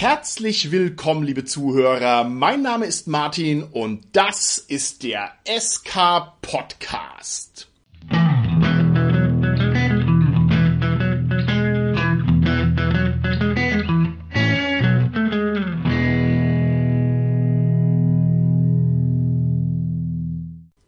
Herzlich willkommen, liebe Zuhörer. Mein Name ist Martin und das ist der SK Podcast.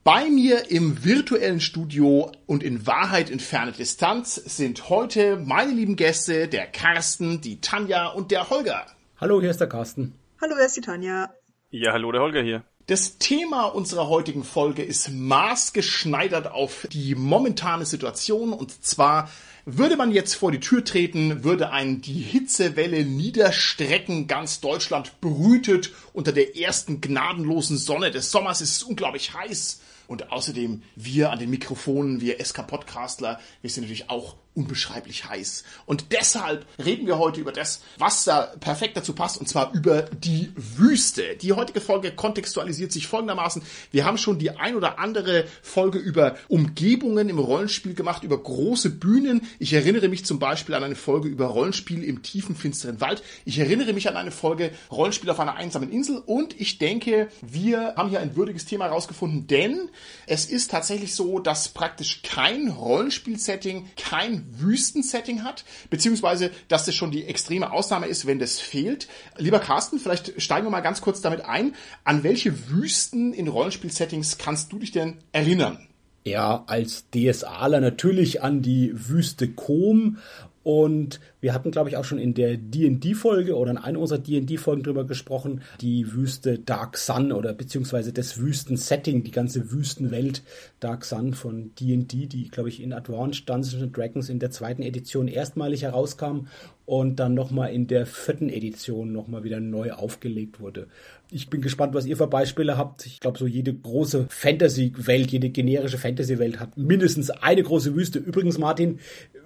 Bei mir im virtuellen Studio und in Wahrheit in ferne Distanz sind heute meine lieben Gäste, der Carsten, die Tanja und der Holger. Hallo, hier ist der Carsten. Hallo, hier ist die Tanja. Ja, hallo, der Holger hier. Das Thema unserer heutigen Folge ist maßgeschneidert auf die momentane Situation und zwar würde man jetzt vor die Tür treten, würde einen die Hitzewelle niederstrecken, ganz Deutschland brütet unter der ersten gnadenlosen Sonne des Sommers, es ist unglaublich heiß und außerdem wir an den Mikrofonen, wir SK Podcastler, wir sind natürlich auch unbeschreiblich heiß. Und deshalb reden wir heute über das, was da perfekt dazu passt, und zwar über die Wüste. Die heutige Folge kontextualisiert sich folgendermaßen. Wir haben schon die ein oder andere Folge über Umgebungen im Rollenspiel gemacht, über große Bühnen. Ich erinnere mich zum Beispiel an eine Folge über Rollenspiel im tiefen, finsteren Wald. Ich erinnere mich an eine Folge Rollenspiel auf einer einsamen Insel. Und ich denke, wir haben hier ein würdiges Thema herausgefunden, denn es ist tatsächlich so, dass praktisch kein Rollenspiel-Setting, kein Wüstensetting hat, beziehungsweise dass das schon die extreme Ausnahme ist, wenn das fehlt. Lieber Carsten, vielleicht steigen wir mal ganz kurz damit ein. An welche Wüsten in Rollenspielsettings kannst du dich denn erinnern? Ja, als DSAler natürlich an die Wüste Kom und wir hatten, glaube ich, auch schon in der D&D-Folge oder in einer unserer D&D-Folgen drüber gesprochen, die Wüste Dark Sun oder beziehungsweise das Wüsten-Setting, die ganze Wüstenwelt Dark Sun von D&D, die, glaube ich, in Advanced Dungeons Dragons in der zweiten Edition erstmalig herauskam und dann nochmal in der vierten Edition nochmal wieder neu aufgelegt wurde. Ich bin gespannt, was ihr für Beispiele habt. Ich glaube, so jede große Fantasy-Welt, jede generische Fantasy-Welt hat mindestens eine große Wüste. Übrigens, Martin,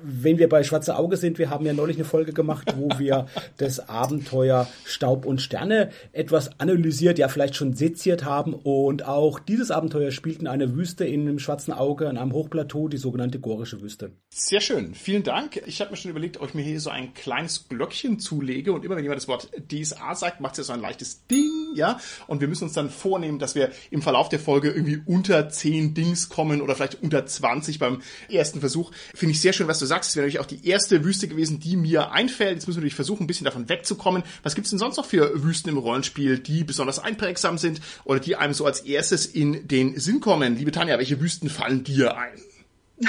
wenn wir bei Schwarze Auge sind, wir haben ja neulich eine Folge gemacht, wo wir das Abenteuer Staub und Sterne etwas analysiert, ja vielleicht schon seziert haben. Und auch dieses Abenteuer spielt in einer Wüste in einem Schwarzen Auge, an einem Hochplateau, die sogenannte Gorische Wüste. Sehr schön, vielen Dank. Ich habe mir schon überlegt, ob ich mir hier so ein kleines Glöckchen zulege und immer wenn jemand das Wort DSA sagt, macht es ja so ein leichtes Ding ja. Und wir müssen uns dann vornehmen, dass wir im Verlauf der Folge irgendwie unter 10 Dings kommen oder vielleicht unter 20 beim ersten Versuch. Finde ich sehr schön, was du sagst. Es wäre natürlich auch die erste Wüste gewesen, die mir einfällt. Jetzt müssen wir natürlich versuchen, ein bisschen davon wegzukommen. Was gibt's denn sonst noch für Wüsten im Rollenspiel, die besonders einprägsam sind oder die einem so als erstes in den Sinn kommen? Liebe Tanja, welche Wüsten fallen dir ein?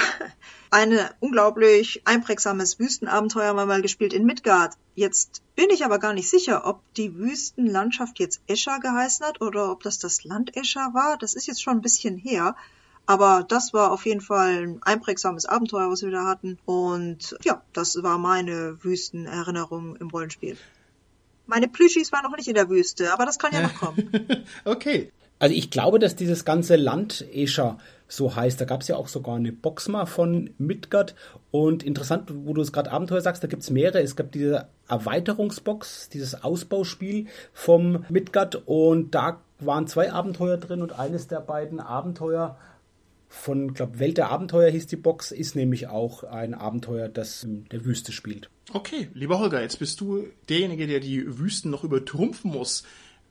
Ein unglaublich einprägsames Wüstenabenteuer haben wir mal gespielt in Midgard. Jetzt bin ich aber gar nicht sicher, ob die Wüstenlandschaft jetzt Escher geheißen hat oder ob das das Land Escher war. Das ist jetzt schon ein bisschen her. Aber das war auf jeden Fall ein einprägsames Abenteuer, was wir da hatten. Und ja, das war meine Wüstenerinnerung im Rollenspiel. Meine Plüschis waren noch nicht in der Wüste, aber das kann ja noch kommen. okay. Also ich glaube, dass dieses ganze Land Escher so heißt. Da gab es ja auch sogar eine Box mal von Midgard. Und interessant, wo du es gerade Abenteuer sagst, da gibt es mehrere. Es gab diese Erweiterungsbox, dieses Ausbauspiel vom Midgard. Und da waren zwei Abenteuer drin und eines der beiden Abenteuer von, glaube Welt der Abenteuer hieß die Box, ist nämlich auch ein Abenteuer, das in der Wüste spielt. Okay, lieber Holger, jetzt bist du derjenige, der die Wüsten noch übertrumpfen muss.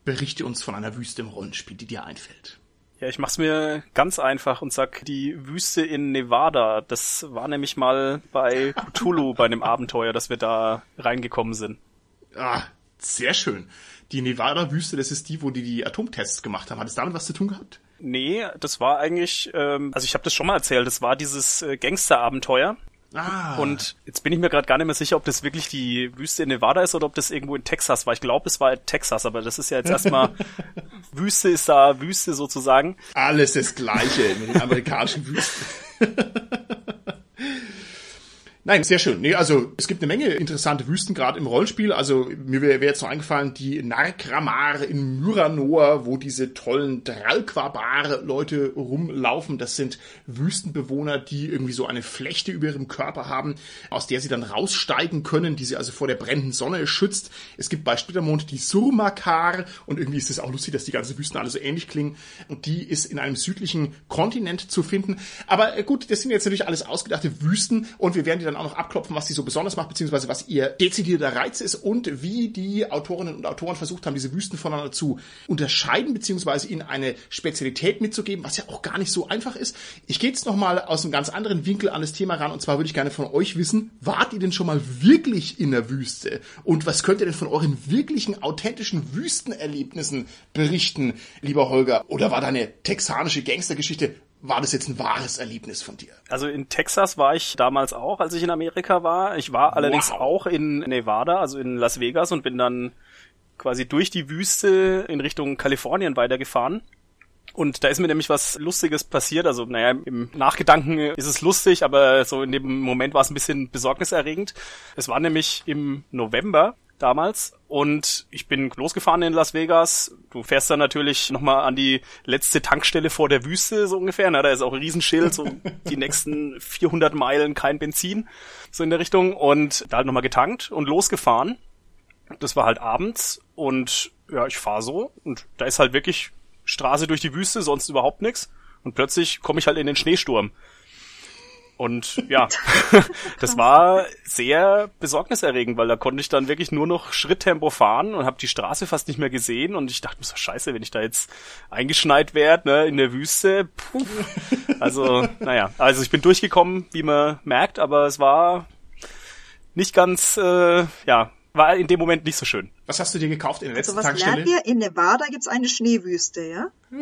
Berichte uns von einer Wüste im Rollenspiel, die dir einfällt. Ja, ich mach's mir ganz einfach und sag die Wüste in Nevada. Das war nämlich mal bei Cthulhu bei einem Abenteuer, dass wir da reingekommen sind. Ah, sehr schön. Die Nevada-Wüste, das ist die, wo die die Atomtests gemacht haben. Hat es damit was zu tun gehabt? Nee, das war eigentlich, ähm, also ich habe das schon mal erzählt, das war dieses äh, Gangster-Abenteuer. Ah. Und jetzt bin ich mir gerade gar nicht mehr sicher, ob das wirklich die Wüste in Nevada ist oder ob das irgendwo in Texas war. Ich glaube, es war in Texas, aber das ist ja jetzt erstmal Wüste ist da Wüste sozusagen. Alles das Gleiche mit den amerikanischen Wüsten. Nein, sehr schön. Nee, also es gibt eine Menge interessante Wüsten gerade im Rollenspiel. Also mir wäre wär jetzt noch eingefallen, die Narkramar in Myranor, wo diese tollen Dralquabar-Leute rumlaufen. Das sind Wüstenbewohner, die irgendwie so eine Flechte über ihrem Körper haben, aus der sie dann raussteigen können, die sie also vor der brennenden Sonne schützt. Es gibt bei Splittermond die Surmakar und irgendwie ist es auch lustig, dass die ganzen Wüsten alle so ähnlich klingen. Und die ist in einem südlichen Kontinent zu finden. Aber äh, gut, das sind jetzt natürlich alles ausgedachte Wüsten und wir werden die dann dann auch noch abklopfen, was die so besonders macht, beziehungsweise was ihr dezidierter Reiz ist und wie die Autorinnen und Autoren versucht haben, diese Wüsten voneinander zu unterscheiden, beziehungsweise ihnen eine Spezialität mitzugeben, was ja auch gar nicht so einfach ist. Ich gehe jetzt nochmal aus einem ganz anderen Winkel an das Thema ran und zwar würde ich gerne von euch wissen, wart ihr denn schon mal wirklich in der Wüste? Und was könnt ihr denn von euren wirklichen, authentischen Wüstenerlebnissen berichten, lieber Holger? Oder war deine texanische Gangstergeschichte war das jetzt ein wahres Erlebnis von dir? Also in Texas war ich damals auch, als ich in Amerika war. Ich war allerdings wow. auch in Nevada, also in Las Vegas und bin dann quasi durch die Wüste in Richtung Kalifornien weitergefahren. Und da ist mir nämlich was Lustiges passiert. Also, naja, im Nachgedanken ist es lustig, aber so in dem Moment war es ein bisschen besorgniserregend. Es war nämlich im November damals und ich bin losgefahren in Las Vegas. Du fährst dann natürlich nochmal an die letzte Tankstelle vor der Wüste so ungefähr. Na, da ist auch ein Riesenschild, so die nächsten 400 Meilen kein Benzin, so in der Richtung und da halt nochmal getankt und losgefahren. Das war halt abends und ja, ich fahr so und da ist halt wirklich Straße durch die Wüste, sonst überhaupt nichts und plötzlich komme ich halt in den Schneesturm. Und ja, das war sehr besorgniserregend, weil da konnte ich dann wirklich nur noch Schritttempo fahren und habe die Straße fast nicht mehr gesehen und ich dachte mir so scheiße, wenn ich da jetzt eingeschneit werde, ne, in der Wüste. Puh. Also, naja, also ich bin durchgekommen, wie man merkt, aber es war nicht ganz, äh, ja, war in dem Moment nicht so schön. Was hast du dir gekauft in der letzten also was Tankstelle? Lernt ihr? In Nevada gibt's eine Schneewüste, ja?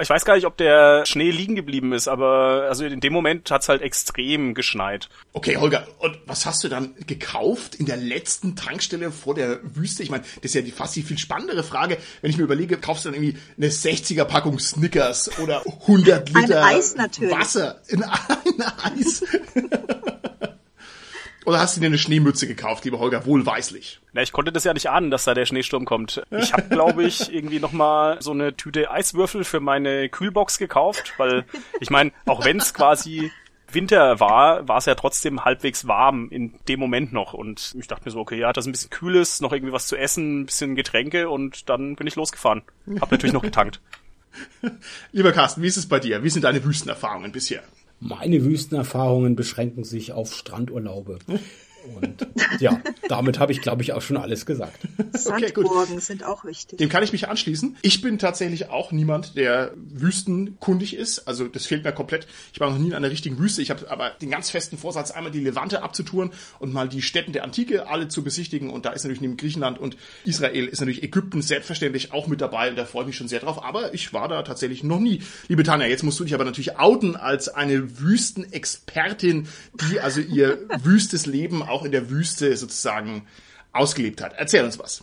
Ich weiß gar nicht, ob der Schnee liegen geblieben ist, aber also in dem Moment hat's halt extrem geschneit. Okay, Holger, und was hast du dann gekauft in der letzten Tankstelle vor der Wüste? Ich meine, das ist ja die fast die viel spannendere Frage. Wenn ich mir überlege, kaufst du dann irgendwie eine 60er Packung Snickers oder 100 Liter Wasser in ein Eis? Oder hast du dir eine Schneemütze gekauft, lieber Holger, wohlweislich? Na, ich konnte das ja nicht ahnen, dass da der Schneesturm kommt. Ich habe, glaube ich, irgendwie nochmal so eine Tüte Eiswürfel für meine Kühlbox gekauft, weil ich meine, auch wenn es quasi Winter war, war es ja trotzdem halbwegs warm in dem Moment noch. Und ich dachte mir so, okay, ja, das ist ein bisschen Kühles, noch irgendwie was zu essen, ein bisschen Getränke und dann bin ich losgefahren. Hab natürlich noch getankt. Lieber Carsten, wie ist es bei dir? Wie sind deine Wüstenerfahrungen bisher? Meine Wüstenerfahrungen beschränken sich auf Strandurlaube. Und ja, damit habe ich, glaube ich, auch schon alles gesagt. Sandburgen okay, sind auch wichtig. Dem kann ich mich anschließen. Ich bin tatsächlich auch niemand, der wüstenkundig ist. Also das fehlt mir komplett. Ich war noch nie in einer richtigen Wüste. Ich habe aber den ganz festen Vorsatz, einmal die Levante abzutouren und mal die Städten der Antike alle zu besichtigen. Und da ist natürlich neben Griechenland und Israel ist natürlich Ägypten selbstverständlich auch mit dabei. Und da freue ich mich schon sehr drauf. Aber ich war da tatsächlich noch nie. Liebe Tanja, jetzt musst du dich aber natürlich outen als eine Wüstenexpertin, die also ihr wüstes Leben auch in der Wüste sozusagen ausgelebt hat. Erzähl uns was.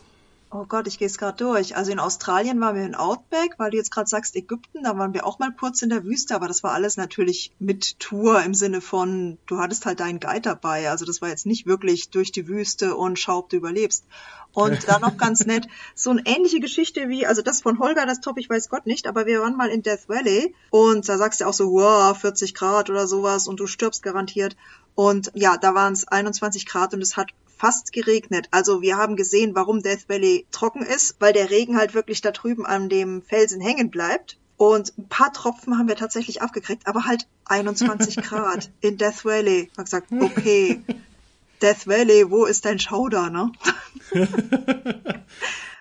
Oh Gott, ich gehe es gerade durch. Also in Australien waren wir in Outback, weil du jetzt gerade sagst Ägypten, da waren wir auch mal kurz in der Wüste, aber das war alles natürlich mit Tour im Sinne von, du hattest halt deinen Guide dabei. Also das war jetzt nicht wirklich durch die Wüste und schau, ob du überlebst. Und dann noch ganz nett, so eine ähnliche Geschichte wie, also das von Holger, das Top, ich weiß Gott nicht, aber wir waren mal in Death Valley und da sagst du auch so, wow, 40 Grad oder sowas und du stirbst garantiert. Und ja, da waren es 21 Grad und es hat fast geregnet. Also wir haben gesehen, warum Death Valley trocken ist, weil der Regen halt wirklich da drüben an dem Felsen hängen bleibt. Und ein paar Tropfen haben wir tatsächlich abgekriegt, aber halt 21 Grad in Death Valley. Ich hab gesagt, okay, Death Valley, wo ist dein Schauder, ne?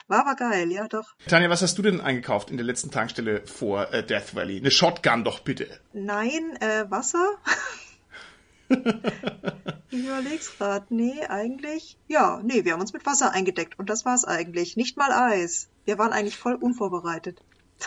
War aber geil, ja doch. Tanja, was hast du denn eingekauft in der letzten Tankstelle vor äh, Death Valley? Eine Shotgun doch bitte. Nein, äh, Wasser. Ich überleg's grad. Nee, eigentlich. Ja, nee, wir haben uns mit Wasser eingedeckt und das war's eigentlich. Nicht mal Eis. Wir waren eigentlich voll unvorbereitet.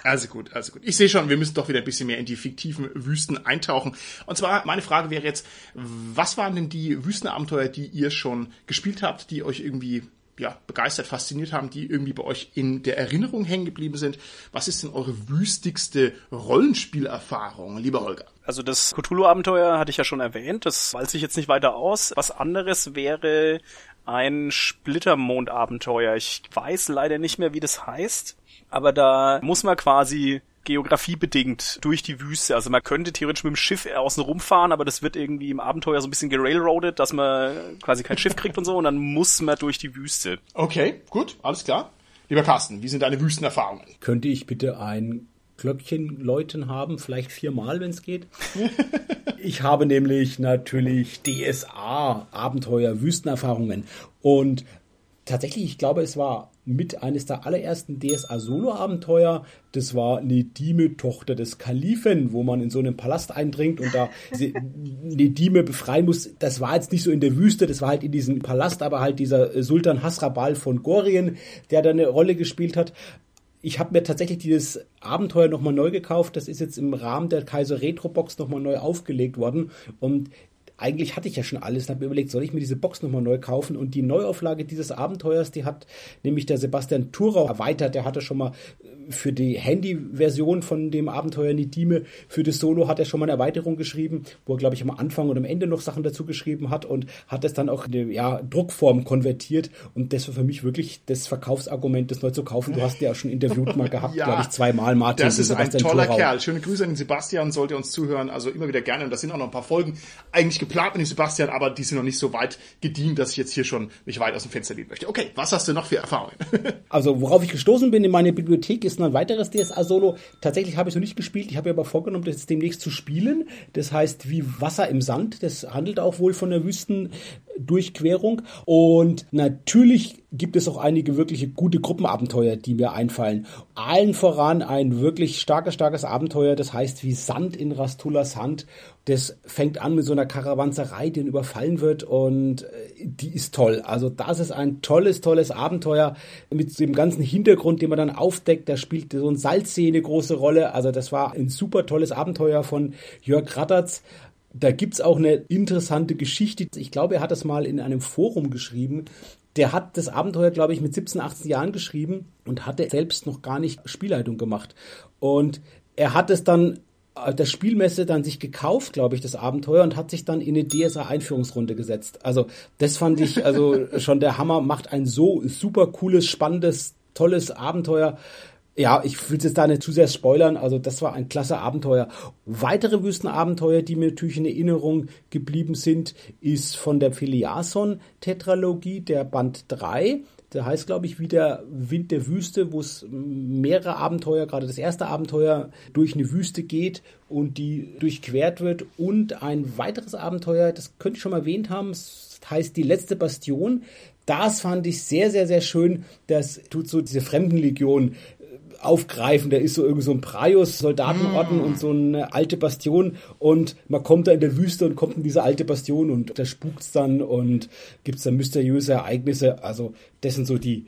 Also gut, also gut. Ich sehe schon, wir müssen doch wieder ein bisschen mehr in die fiktiven Wüsten eintauchen. Und zwar, meine Frage wäre jetzt, was waren denn die Wüstenabenteuer, die ihr schon gespielt habt, die euch irgendwie ja, begeistert, fasziniert haben, die irgendwie bei euch in der Erinnerung hängen geblieben sind. Was ist denn eure wüstigste Rollenspielerfahrung, lieber Holger? Also das Cthulhu-Abenteuer hatte ich ja schon erwähnt, das weiß ich jetzt nicht weiter aus. Was anderes wäre ein Splittermond-Abenteuer. Ich weiß leider nicht mehr, wie das heißt, aber da muss man quasi geografiebedingt durch die Wüste. Also man könnte theoretisch mit dem Schiff außen rumfahren, aber das wird irgendwie im Abenteuer so ein bisschen gerailroadet, dass man quasi kein Schiff kriegt und so und dann muss man durch die Wüste. Okay, gut, alles klar. Lieber Carsten, wie sind deine Wüstenerfahrungen? Könnte ich bitte ein Glöckchen läuten haben, vielleicht viermal, wenn es geht. ich habe nämlich natürlich DSA, Abenteuer, Wüstenerfahrungen. Und tatsächlich, ich glaube, es war mit eines der allerersten DSA-Solo-Abenteuer. Das war Nedime, Tochter des Kalifen, wo man in so einen Palast eindringt und da Nedime befreien muss. Das war jetzt nicht so in der Wüste, das war halt in diesem Palast, aber halt dieser Sultan Hasrabal von Gorien, der da eine Rolle gespielt hat. Ich habe mir tatsächlich dieses Abenteuer nochmal neu gekauft. Das ist jetzt im Rahmen der Kaiser Retro Box nochmal neu aufgelegt worden. Und eigentlich hatte ich ja schon alles und habe mir überlegt, soll ich mir diese Box nochmal neu kaufen? Und die Neuauflage dieses Abenteuers, die hat nämlich der Sebastian Thurau erweitert. Der hatte schon mal äh, für die Handy-Version von dem Abenteuer Nidime, für das Solo hat er schon mal eine Erweiterung geschrieben, wo er, glaube ich, am Anfang und am Ende noch Sachen dazu geschrieben hat und hat es dann auch in eine ja, Druckform konvertiert. Und das war für mich wirklich das Verkaufsargument, das neu zu kaufen. Du hast ja auch schon interviewt mal gehabt, ja, glaube ich, zweimal, Martin. Das ist ein toller Thurau. Kerl. Schöne Grüße an den Sebastian, sollte uns zuhören. Also immer wieder gerne. Und das sind auch noch ein paar Folgen eigentlich geplant mit dem Sebastian, aber die sind noch nicht so weit gedient, dass ich jetzt hier schon mich weit aus dem Fenster lehnen möchte. Okay, was hast du noch für Erfahrungen? also, worauf ich gestoßen bin in meiner Bibliothek, ist ein weiteres DSA-Solo. Tatsächlich habe ich es noch nicht gespielt. Ich habe mir aber vorgenommen, das jetzt demnächst zu spielen. Das heißt, wie Wasser im Sand. Das handelt auch wohl von der Wüstendurchquerung. Und natürlich gibt es auch einige wirkliche gute Gruppenabenteuer, die mir einfallen. Allen voran ein wirklich starkes, starkes Abenteuer, das heißt wie Sand in Rastulas Hand. Das fängt an mit so einer Karawanserei, die überfallen wird und äh, die ist toll. Also das ist ein tolles, tolles Abenteuer mit dem ganzen Hintergrund, den man dann aufdeckt. Da spielt so ein Salzsee eine große Rolle. Also das war ein super tolles Abenteuer von Jörg Rattertz. Da gibt's auch eine interessante Geschichte. Ich glaube, er hat das mal in einem Forum geschrieben der hat das Abenteuer, glaube ich, mit 17, 18 Jahren geschrieben und hatte selbst noch gar nicht Spielleitung gemacht. Und er hat es dann auf der Spielmesse dann sich gekauft, glaube ich, das Abenteuer und hat sich dann in eine DSA-Einführungsrunde gesetzt. Also das fand ich also schon der Hammer, macht ein so super cooles, spannendes, tolles Abenteuer. Ja, ich will jetzt da nicht zu sehr spoilern. Also das war ein klasse Abenteuer. Weitere Wüstenabenteuer, die mir natürlich in Erinnerung geblieben sind, ist von der Filiason-Tetralogie, der Band 3. Der heißt, glaube ich, wie der Wind der Wüste, wo es mehrere Abenteuer, gerade das erste Abenteuer, durch eine Wüste geht und die durchquert wird. Und ein weiteres Abenteuer, das könnte ich schon mal erwähnt haben, das heißt Die letzte Bastion. Das fand ich sehr, sehr, sehr schön. Das tut so diese Fremdenlegion aufgreifen. Da ist so irgendwie so ein Praios-Soldatenorden mm. und so eine alte Bastion und man kommt da in der Wüste und kommt in diese alte Bastion und da spukt's dann und gibt's da mysteriöse Ereignisse. Also das sind so die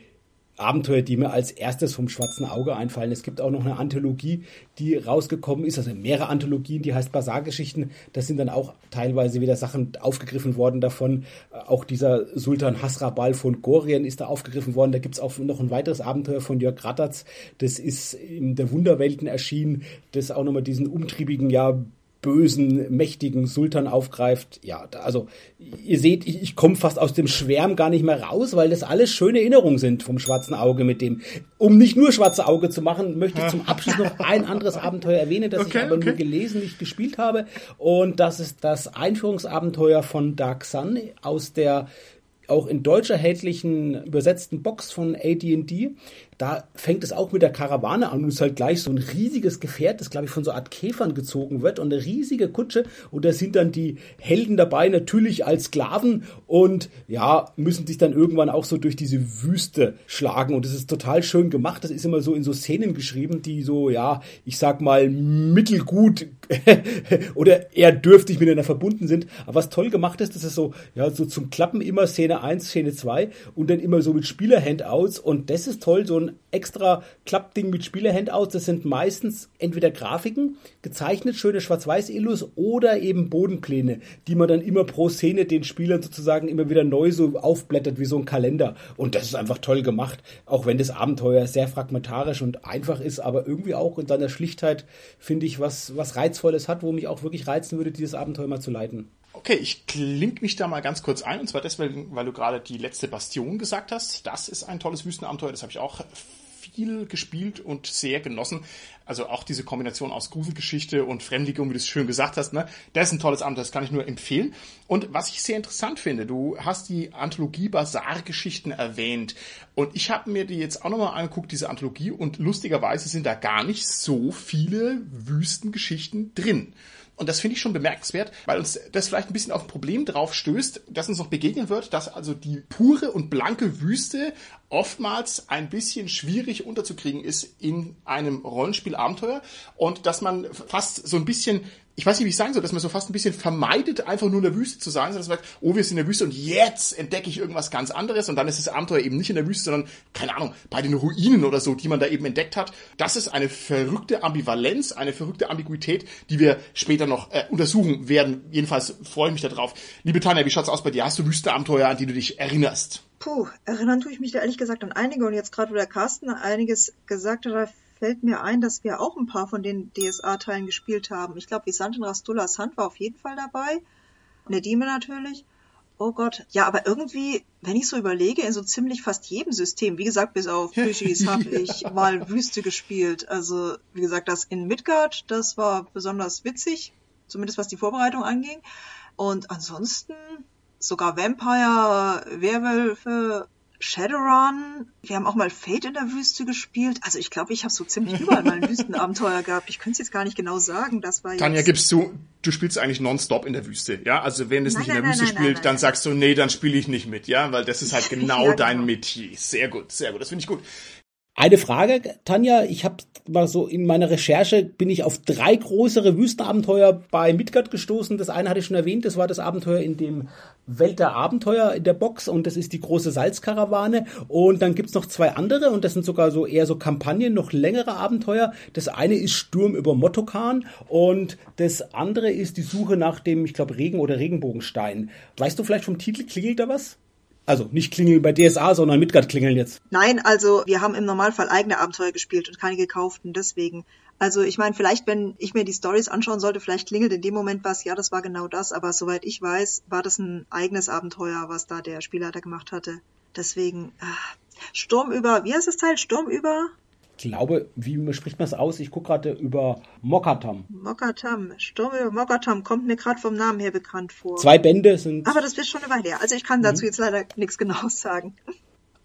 Abenteuer, die mir als erstes vom schwarzen Auge einfallen. Es gibt auch noch eine Anthologie, die rausgekommen ist, also mehrere Anthologien, die heißt Basargeschichten. Da sind dann auch teilweise wieder Sachen aufgegriffen worden davon. Auch dieser Sultan Hasrabal von Gorien ist da aufgegriffen worden. Da gibt's auch noch ein weiteres Abenteuer von Jörg Rattatz. Das ist in der Wunderwelten erschienen, das auch nochmal diesen umtriebigen, ja, bösen, mächtigen Sultan aufgreift. Ja, also ihr seht, ich, ich komme fast aus dem Schwärm gar nicht mehr raus, weil das alles schöne Erinnerungen sind vom schwarzen Auge mit dem. Um nicht nur schwarze Auge zu machen, möchte ich zum Abschluss noch ein anderes Abenteuer erwähnen, das okay, ich aber okay. nur gelesen, nicht gespielt habe. Und das ist das Einführungsabenteuer von Dark Sun aus der auch in Deutsch erhältlichen übersetzten Box von AD&D. Da fängt es auch mit der Karawane an und ist halt gleich so ein riesiges Gefährt, das glaube ich von so einer Art Käfern gezogen wird und eine riesige Kutsche und da sind dann die Helden dabei natürlich als Sklaven und ja, müssen sich dann irgendwann auch so durch diese Wüste schlagen und das ist total schön gemacht. Das ist immer so in so Szenen geschrieben, die so, ja, ich sag mal mittelgut oder eher dürftig miteinander verbunden sind. Aber was toll gemacht ist, das ist so, ja, so zum Klappen immer Szene 1, Szene 2 und dann immer so mit Spieler-Handouts und das ist toll, so ein extra Klappding mit Spielerhandouts. Das sind meistens entweder Grafiken, gezeichnet, schöne Schwarz-Weiß-Illus oder eben Bodenpläne, die man dann immer pro Szene den Spielern sozusagen immer wieder neu so aufblättert wie so ein Kalender. Und das ist einfach toll gemacht, auch wenn das Abenteuer sehr fragmentarisch und einfach ist, aber irgendwie auch in seiner Schlichtheit finde ich was, was Reizvolles hat, wo mich auch wirklich reizen würde, dieses Abenteuer mal zu leiten. Okay, ich klink mich da mal ganz kurz ein, und zwar deswegen, weil du gerade die letzte Bastion gesagt hast. Das ist ein tolles Wüstenabenteuer, das habe ich auch viel gespielt und sehr genossen. Also auch diese Kombination aus Gruselgeschichte und Fremdligung, wie du es schön gesagt hast, ne? Das ist ein tolles Abenteuer, das kann ich nur empfehlen. Und was ich sehr interessant finde, du hast die Anthologie Basar-Geschichten erwähnt. Und ich habe mir die jetzt auch nochmal angeguckt, diese Anthologie, und lustigerweise sind da gar nicht so viele Wüstengeschichten drin. Und das finde ich schon bemerkenswert, weil uns das vielleicht ein bisschen auf ein Problem drauf stößt, das uns noch begegnen wird, dass also die pure und blanke Wüste oftmals ein bisschen schwierig unterzukriegen ist in einem Rollenspielabenteuer. Und dass man fast so ein bisschen ich weiß nicht, wie ich sagen soll, dass man so fast ein bisschen vermeidet, einfach nur in der Wüste zu sein, sondern dass man sagt, oh, wir sind in der Wüste und jetzt entdecke ich irgendwas ganz anderes und dann ist das Abenteuer eben nicht in der Wüste, sondern, keine Ahnung, bei den Ruinen oder so, die man da eben entdeckt hat. Das ist eine verrückte Ambivalenz, eine verrückte Ambiguität, die wir später noch äh, untersuchen werden. Jedenfalls freue ich mich darauf. Liebe Tanja, wie schaut's aus bei dir? Hast du Wüsteabenteuer, an die du dich erinnerst? Puh, erinnern tue ich mich da ehrlich gesagt an einige und jetzt gerade, wo der Carsten einiges gesagt hat, fällt mir ein, dass wir auch ein paar von den DSA-Teilen gespielt haben. Ich glaube, Visantin Rastullas Hand war auf jeden Fall dabei. Nedime natürlich. Oh Gott. Ja, aber irgendwie, wenn ich so überlege, in so ziemlich fast jedem System, wie gesagt, bis auf Fischis habe ich mal Wüste gespielt. Also, wie gesagt, das in Midgard, das war besonders witzig, zumindest was die Vorbereitung anging. Und ansonsten sogar Vampire, Werwölfe, Shadowrun. Wir haben auch mal Fate in der Wüste gespielt. Also ich glaube, ich habe so ziemlich überall mal ein Wüstenabenteuer gehabt. Ich könnte es jetzt gar nicht genau sagen. Das war jetzt Tanja, gibst du, du spielst eigentlich nonstop in der Wüste, ja? Also wenn es nicht in der nein, Wüste nein, spielt, nein, dann sagst du, nee, dann spiele ich nicht mit, ja? Weil das ist halt genau ja, dein genau. Metier. Sehr gut, sehr gut. Das finde ich gut. Eine Frage, Tanja, ich habe mal so in meiner Recherche bin ich auf drei größere Wüstenabenteuer bei Midgard gestoßen. Das eine hatte ich schon erwähnt, das war das Abenteuer in dem Welt der Abenteuer in der Box und das ist die große Salzkarawane. Und dann gibt's noch zwei andere und das sind sogar so eher so Kampagnen, noch längere Abenteuer. Das eine ist Sturm über Motokan und das andere ist die Suche nach dem, ich glaube, Regen oder Regenbogenstein. Weißt du vielleicht vom Titel, klingelt da was? Also nicht klingeln bei DSA, sondern Midgard klingeln jetzt. Nein, also wir haben im Normalfall eigene Abenteuer gespielt und keine gekauften, deswegen. Also ich meine, vielleicht, wenn ich mir die Stories anschauen sollte, vielleicht klingelt in dem Moment was, ja, das war genau das, aber soweit ich weiß, war das ein eigenes Abenteuer, was da der Spielleiter gemacht hatte. Deswegen, ah, Sturm über, wie heißt das Teil? Sturm über? Glaube, wie spricht man es aus? Ich gucke gerade über Mokatam. Mokatam, Sturm über Mokatam kommt mir gerade vom Namen her bekannt vor. Zwei Bände sind. Aber das wird schon eine Weile her. Also ich kann dazu mhm. jetzt leider nichts Genaues sagen.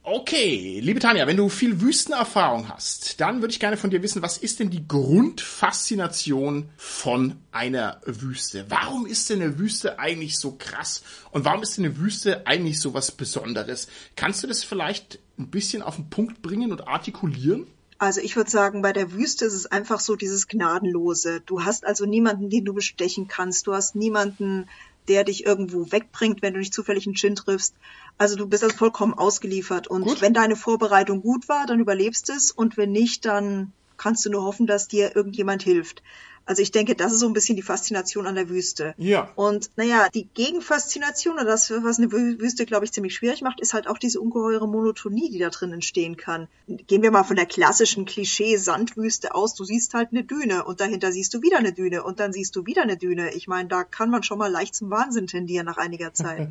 Okay, liebe Tanja, wenn du viel Wüstenerfahrung hast, dann würde ich gerne von dir wissen, was ist denn die Grundfaszination von einer Wüste? Warum ist denn eine Wüste eigentlich so krass? Und warum ist denn eine Wüste eigentlich so was Besonderes? Kannst du das vielleicht ein bisschen auf den Punkt bringen und artikulieren? Also ich würde sagen, bei der Wüste ist es einfach so dieses Gnadenlose. Du hast also niemanden, den du bestechen kannst. Du hast niemanden, der dich irgendwo wegbringt, wenn du nicht zufällig einen Chin triffst. Also du bist also vollkommen ausgeliefert. Und gut. wenn deine Vorbereitung gut war, dann überlebst es. Und wenn nicht, dann kannst du nur hoffen, dass dir irgendjemand hilft. Also ich denke, das ist so ein bisschen die Faszination an der Wüste. Ja. Und naja, die Gegenfaszination oder das, was eine Wüste, glaube ich, ziemlich schwierig macht, ist halt auch diese ungeheure Monotonie, die da drin entstehen kann. Gehen wir mal von der klassischen Klischee-Sandwüste aus. Du siehst halt eine Düne und dahinter siehst du wieder eine Düne und dann siehst du wieder eine Düne. Ich meine, da kann man schon mal leicht zum Wahnsinn tendieren nach einiger Zeit.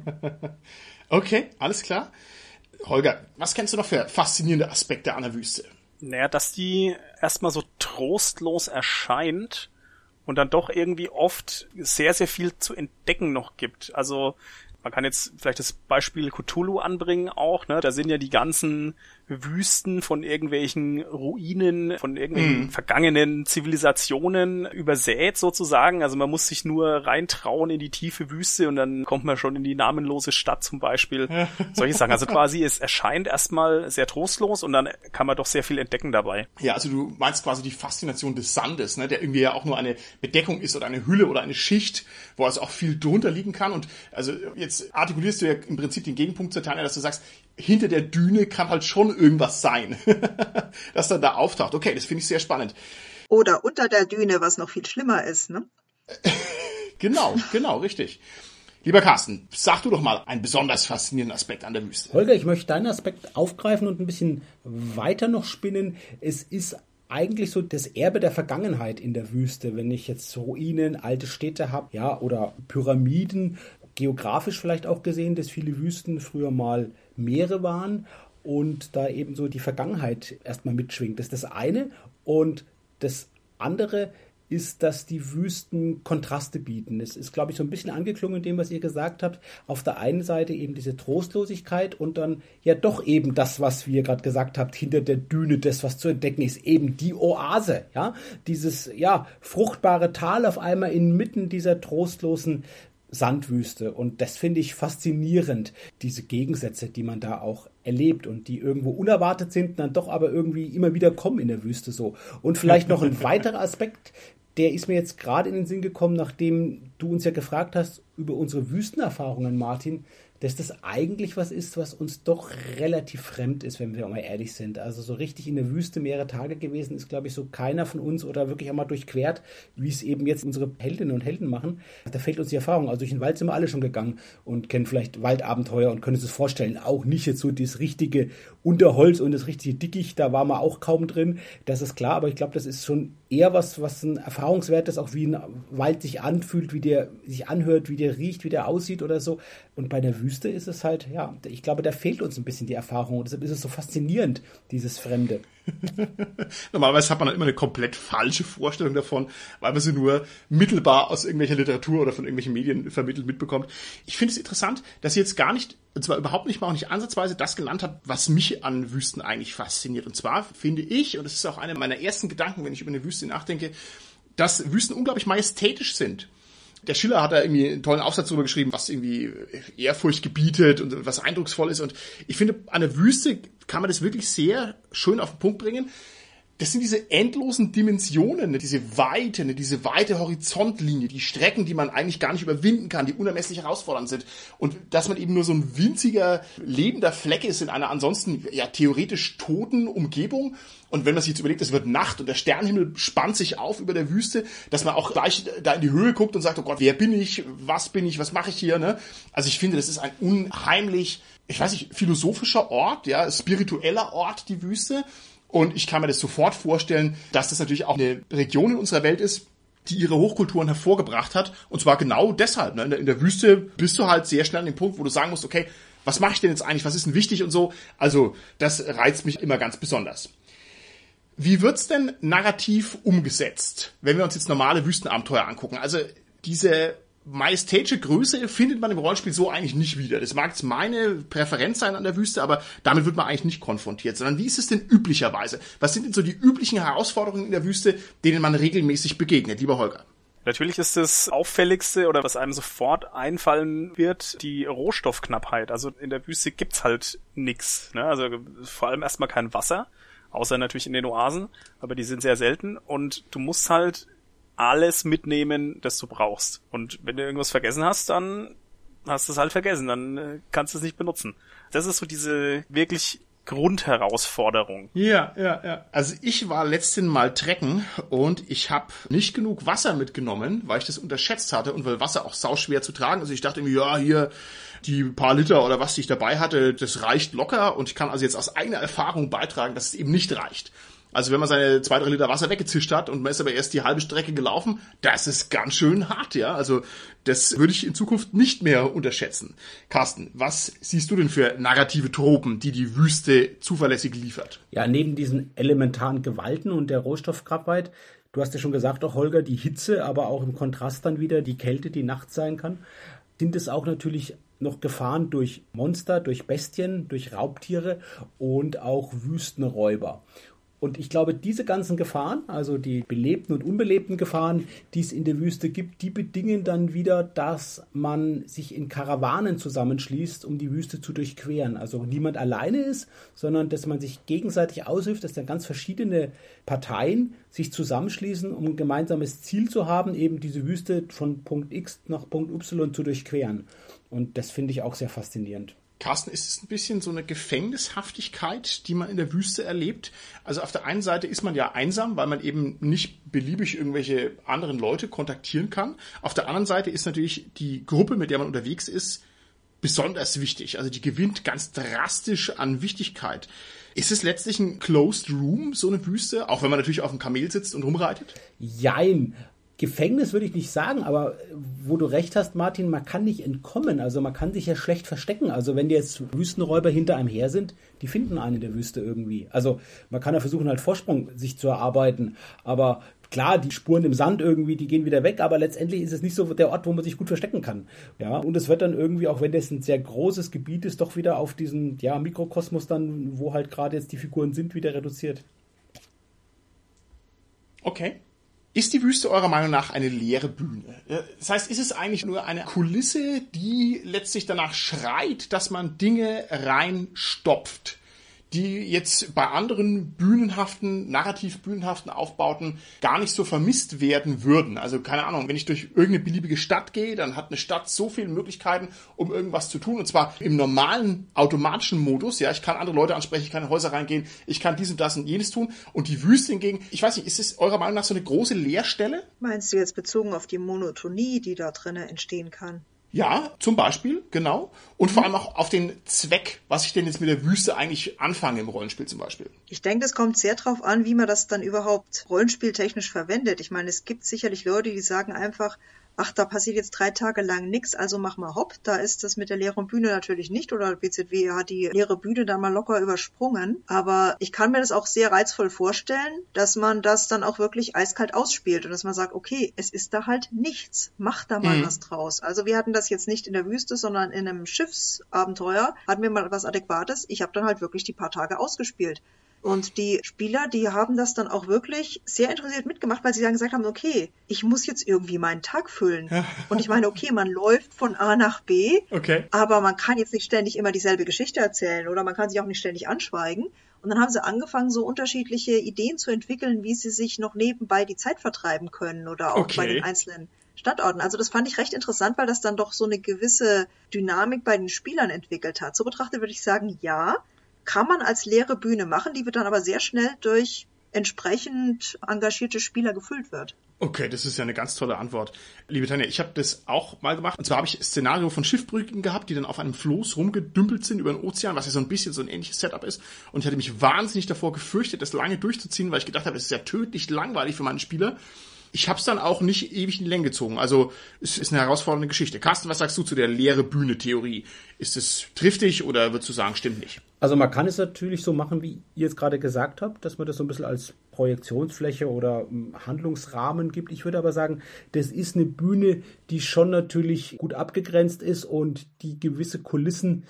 okay, alles klar. Holger, was kennst du noch für faszinierende Aspekte an der Wüste? Naja, dass die erstmal so trostlos erscheint und dann doch irgendwie oft sehr, sehr viel zu entdecken noch gibt. Also man kann jetzt vielleicht das Beispiel Cthulhu anbringen auch, ne? Da sind ja die ganzen Wüsten von irgendwelchen Ruinen, von irgendwelchen mm. vergangenen Zivilisationen übersät sozusagen. Also man muss sich nur reintrauen in die tiefe Wüste und dann kommt man schon in die namenlose Stadt zum Beispiel. Solche Sachen. Also quasi, es erscheint erstmal sehr trostlos und dann kann man doch sehr viel entdecken dabei. Ja, also du meinst quasi die Faszination des Sandes, ne? der irgendwie ja auch nur eine Bedeckung ist oder eine Hülle oder eine Schicht, wo also auch viel drunter liegen kann. Und also jetzt artikulierst du ja im Prinzip den Gegenpunkt zur Tanja, dass du sagst, hinter der Düne kann halt schon irgendwas sein, das dann da auftaucht. Okay, das finde ich sehr spannend. Oder unter der Düne, was noch viel schlimmer ist, ne? genau, genau, richtig. Lieber Carsten, sag du doch mal einen besonders faszinierenden Aspekt an der Wüste. Holger, ich möchte deinen Aspekt aufgreifen und ein bisschen weiter noch spinnen. Es ist eigentlich so das Erbe der Vergangenheit in der Wüste, wenn ich jetzt Ruinen, alte Städte habe, ja, oder Pyramiden, geografisch vielleicht auch gesehen, dass viele Wüsten früher mal Meere waren und da eben so die Vergangenheit erstmal mitschwingt. Das ist das eine. Und das andere ist, dass die Wüsten Kontraste bieten. Es ist, glaube ich, so ein bisschen angeklungen in dem, was ihr gesagt habt. Auf der einen Seite eben diese Trostlosigkeit und dann ja doch eben das, was wir gerade gesagt habt, hinter der Düne, das, was zu entdecken ist, eben die Oase, ja, dieses, ja, fruchtbare Tal auf einmal inmitten dieser trostlosen Sandwüste. Und das finde ich faszinierend, diese Gegensätze, die man da auch erlebt und die irgendwo unerwartet sind, dann doch aber irgendwie immer wieder kommen in der Wüste so. Und vielleicht noch ein weiterer Aspekt, der ist mir jetzt gerade in den Sinn gekommen, nachdem du uns ja gefragt hast über unsere Wüstenerfahrungen, Martin dass das eigentlich was ist, was uns doch relativ fremd ist, wenn wir mal ehrlich sind. Also so richtig in der Wüste mehrere Tage gewesen ist, glaube ich, so keiner von uns oder wirklich einmal durchquert, wie es eben jetzt unsere Heldinnen und Helden machen. Da fehlt uns die Erfahrung. Also durch den Wald sind wir alle schon gegangen und kennen vielleicht Waldabenteuer und können uns das vorstellen. Auch nicht jetzt so das richtige Unterholz und das richtige Dickicht, da war man auch kaum drin. Das ist klar, aber ich glaube, das ist schon eher was, was ein Erfahrungswert ist, auch wie ein Wald sich anfühlt, wie der sich anhört, wie der riecht, wie der aussieht oder so. Und bei der Wüste ist es halt, ja, ich glaube, da fehlt uns ein bisschen die Erfahrung. Und deshalb ist es so faszinierend, dieses Fremde. Normalerweise hat man dann immer eine komplett falsche Vorstellung davon, weil man sie nur mittelbar aus irgendwelcher Literatur oder von irgendwelchen Medien vermittelt mitbekommt. Ich finde es interessant, dass ihr jetzt gar nicht, und zwar überhaupt nicht mal auch nicht ansatzweise das genannt habt, was mich an Wüsten eigentlich fasziniert. Und zwar finde ich, und das ist auch einer meiner ersten Gedanken, wenn ich über eine Wüste nachdenke, dass Wüsten unglaublich majestätisch sind der Schiller hat da irgendwie einen tollen Aufsatz darüber geschrieben, was irgendwie Ehrfurcht gebietet und was eindrucksvoll ist. Und ich finde, an der Wüste kann man das wirklich sehr schön auf den Punkt bringen das sind diese endlosen Dimensionen, ne, diese Weite, ne, diese weite Horizontlinie, die Strecken, die man eigentlich gar nicht überwinden kann, die unermesslich herausfordernd sind. Und dass man eben nur so ein winziger, lebender Fleck ist in einer ansonsten ja theoretisch toten Umgebung. Und wenn man sich jetzt überlegt, es wird Nacht und der Sternenhimmel spannt sich auf über der Wüste, dass man auch gleich da in die Höhe guckt und sagt, oh Gott, wer bin ich? Was bin ich? Was mache ich hier? Ne? Also ich finde, das ist ein unheimlich, ich weiß nicht, philosophischer Ort, ja, spiritueller Ort, die Wüste. Und ich kann mir das sofort vorstellen, dass das natürlich auch eine Region in unserer Welt ist, die ihre Hochkulturen hervorgebracht hat. Und zwar genau deshalb. Ne? In der Wüste bist du halt sehr schnell an dem Punkt, wo du sagen musst, okay, was mache ich denn jetzt eigentlich? Was ist denn wichtig und so? Also, das reizt mich immer ganz besonders. Wie wird's denn narrativ umgesetzt, wenn wir uns jetzt normale Wüstenabenteuer angucken? Also, diese majestätische Größe findet man im Rollenspiel so eigentlich nicht wieder. Das mag jetzt meine Präferenz sein an der Wüste, aber damit wird man eigentlich nicht konfrontiert, sondern wie ist es denn üblicherweise? Was sind denn so die üblichen Herausforderungen in der Wüste, denen man regelmäßig begegnet, lieber Holger? Natürlich ist das auffälligste oder was einem sofort einfallen wird, die Rohstoffknappheit. Also in der Wüste gibt's halt nix. Ne? Also vor allem erstmal kein Wasser, außer natürlich in den Oasen, aber die sind sehr selten und du musst halt alles mitnehmen, das du brauchst. Und wenn du irgendwas vergessen hast, dann hast du es halt vergessen, dann äh, kannst du es nicht benutzen. Das ist so diese wirklich Grundherausforderung. Ja, ja, ja. Also ich war letzten Mal trecken und ich habe nicht genug Wasser mitgenommen, weil ich das unterschätzt hatte und weil Wasser auch sauschwer zu tragen ist. Also ich dachte irgendwie, ja, hier die paar Liter oder was ich dabei hatte, das reicht locker und ich kann also jetzt aus eigener Erfahrung beitragen, dass es eben nicht reicht. Also wenn man seine zwei, drei Liter Wasser weggezischt hat und man ist aber erst die halbe Strecke gelaufen, das ist ganz schön hart, ja. Also das würde ich in Zukunft nicht mehr unterschätzen. Carsten, was siehst du denn für narrative Tropen, die die Wüste zuverlässig liefert? Ja, neben diesen elementaren Gewalten und der Rohstoffknappheit, du hast ja schon gesagt, auch Holger, die Hitze, aber auch im Kontrast dann wieder die Kälte, die nachts sein kann, sind es auch natürlich noch Gefahren durch Monster, durch Bestien, durch Raubtiere und auch Wüstenräuber. Und ich glaube, diese ganzen Gefahren, also die belebten und unbelebten Gefahren, die es in der Wüste gibt, die bedingen dann wieder, dass man sich in Karawanen zusammenschließt, um die Wüste zu durchqueren. Also niemand alleine ist, sondern dass man sich gegenseitig aushilft, dass dann ganz verschiedene Parteien sich zusammenschließen, um ein gemeinsames Ziel zu haben, eben diese Wüste von Punkt X nach Punkt Y zu durchqueren. Und das finde ich auch sehr faszinierend. Carsten, ist es ein bisschen so eine Gefängnishaftigkeit, die man in der Wüste erlebt? Also auf der einen Seite ist man ja einsam, weil man eben nicht beliebig irgendwelche anderen Leute kontaktieren kann. Auf der anderen Seite ist natürlich die Gruppe, mit der man unterwegs ist, besonders wichtig. Also die gewinnt ganz drastisch an Wichtigkeit. Ist es letztlich ein Closed Room, so eine Wüste, auch wenn man natürlich auf dem Kamel sitzt und rumreitet? Jein. Gefängnis würde ich nicht sagen, aber wo du recht hast, Martin, man kann nicht entkommen. Also man kann sich ja schlecht verstecken. Also wenn jetzt Wüstenräuber hinter einem her sind, die finden einen in der Wüste irgendwie. Also man kann ja versuchen, halt Vorsprung sich zu erarbeiten. Aber klar, die Spuren im Sand irgendwie, die gehen wieder weg, aber letztendlich ist es nicht so der Ort, wo man sich gut verstecken kann. Ja, und es wird dann irgendwie, auch wenn das ein sehr großes Gebiet ist, doch wieder auf diesen, ja, Mikrokosmos dann, wo halt gerade jetzt die Figuren sind, wieder reduziert. Okay. Ist die Wüste eurer Meinung nach eine leere Bühne? Das heißt, ist es eigentlich nur eine Kulisse, die letztlich danach schreit, dass man Dinge reinstopft? Die jetzt bei anderen bühnenhaften, narrativ bühnenhaften Aufbauten gar nicht so vermisst werden würden. Also keine Ahnung, wenn ich durch irgendeine beliebige Stadt gehe, dann hat eine Stadt so viele Möglichkeiten, um irgendwas zu tun. Und zwar im normalen automatischen Modus. Ja, ich kann andere Leute ansprechen, ich kann in Häuser reingehen, ich kann dies und das und jenes tun. Und die Wüste hingegen, ich weiß nicht, ist es eurer Meinung nach so eine große Leerstelle? Meinst du jetzt bezogen auf die Monotonie, die da drinnen entstehen kann? Ja, zum Beispiel, genau. Und vor allem auch auf den Zweck, was ich denn jetzt mit der Wüste eigentlich anfange im Rollenspiel zum Beispiel. Ich denke, es kommt sehr darauf an, wie man das dann überhaupt rollenspieltechnisch verwendet. Ich meine, es gibt sicherlich Leute, die sagen einfach, ach, da passiert jetzt drei Tage lang nichts, also mach mal hopp. Da ist das mit der leeren Bühne natürlich nicht oder BZW hat die leere Bühne dann mal locker übersprungen. Aber ich kann mir das auch sehr reizvoll vorstellen, dass man das dann auch wirklich eiskalt ausspielt und dass man sagt, okay, es ist da halt nichts. Mach da mal mhm. was draus. Also wir hatten das jetzt nicht in der Wüste, sondern in einem Schiffsabenteuer hatten wir mal was Adäquates. Ich habe dann halt wirklich die paar Tage ausgespielt. Und die Spieler, die haben das dann auch wirklich sehr interessiert mitgemacht, weil sie dann gesagt haben, okay, ich muss jetzt irgendwie meinen Tag füllen. Und ich meine, okay, man läuft von A nach B, okay. aber man kann jetzt nicht ständig immer dieselbe Geschichte erzählen oder man kann sich auch nicht ständig anschweigen. Und dann haben sie angefangen, so unterschiedliche Ideen zu entwickeln, wie sie sich noch nebenbei die Zeit vertreiben können oder auch okay. bei den einzelnen Standorten. Also das fand ich recht interessant, weil das dann doch so eine gewisse Dynamik bei den Spielern entwickelt hat. So betrachtet würde ich sagen, ja, kann man als leere Bühne machen, die wird dann aber sehr schnell durch entsprechend engagierte Spieler gefüllt wird. Okay, das ist ja eine ganz tolle Antwort. Liebe Tanja, ich habe das auch mal gemacht. Und zwar habe ich Szenario von Schiffbrüchigen gehabt, die dann auf einem Floß rumgedümpelt sind über den Ozean, was ja so ein bisschen so ein ähnliches Setup ist. Und ich hatte mich wahnsinnig davor gefürchtet, das lange durchzuziehen, weil ich gedacht habe, das ist ja tödlich langweilig für meine Spieler. Ich habe es dann auch nicht ewig in Länge gezogen. Also es ist eine herausfordernde Geschichte. Carsten, was sagst du zu der leere Bühne-Theorie? Ist es triftig oder würdest du sagen, stimmt nicht? Also man kann es natürlich so machen, wie ihr es gerade gesagt habt, dass man das so ein bisschen als Projektionsfläche oder hm, Handlungsrahmen gibt. Ich würde aber sagen, das ist eine Bühne, die schon natürlich gut abgegrenzt ist und die gewisse Kulissen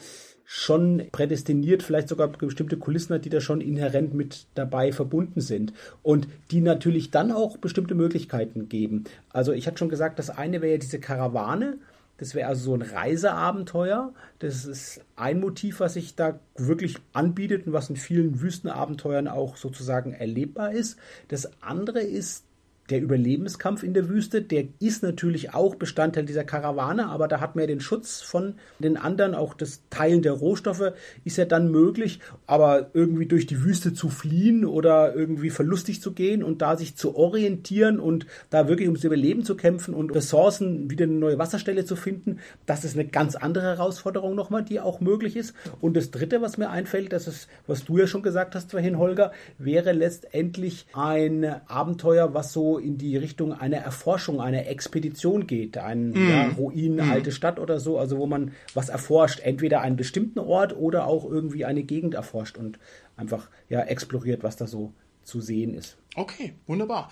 schon prädestiniert, vielleicht sogar bestimmte Kulissen hat, die da schon inhärent mit dabei verbunden sind und die natürlich dann auch bestimmte Möglichkeiten geben. Also ich hatte schon gesagt, das eine wäre ja diese Karawane, das wäre also so ein Reiseabenteuer. Das ist ein Motiv, was sich da wirklich anbietet und was in vielen Wüstenabenteuern auch sozusagen erlebbar ist. Das andere ist der Überlebenskampf in der Wüste, der ist natürlich auch Bestandteil dieser Karawane, aber da hat man ja den Schutz von den anderen, auch das Teilen der Rohstoffe ist ja dann möglich, aber irgendwie durch die Wüste zu fliehen oder irgendwie verlustig zu gehen und da sich zu orientieren und da wirklich ums Überleben zu kämpfen und Ressourcen, wieder eine neue Wasserstelle zu finden, das ist eine ganz andere Herausforderung nochmal, die auch möglich ist. Und das dritte, was mir einfällt, das ist, was du ja schon gesagt hast vorhin, Holger, wäre letztendlich ein Abenteuer, was so in die Richtung einer Erforschung, einer Expedition geht, ein mm. ja, Ruin, mm. alte Stadt oder so, also wo man was erforscht, entweder einen bestimmten Ort oder auch irgendwie eine Gegend erforscht und einfach ja exploriert, was da so zu sehen ist. Okay, wunderbar.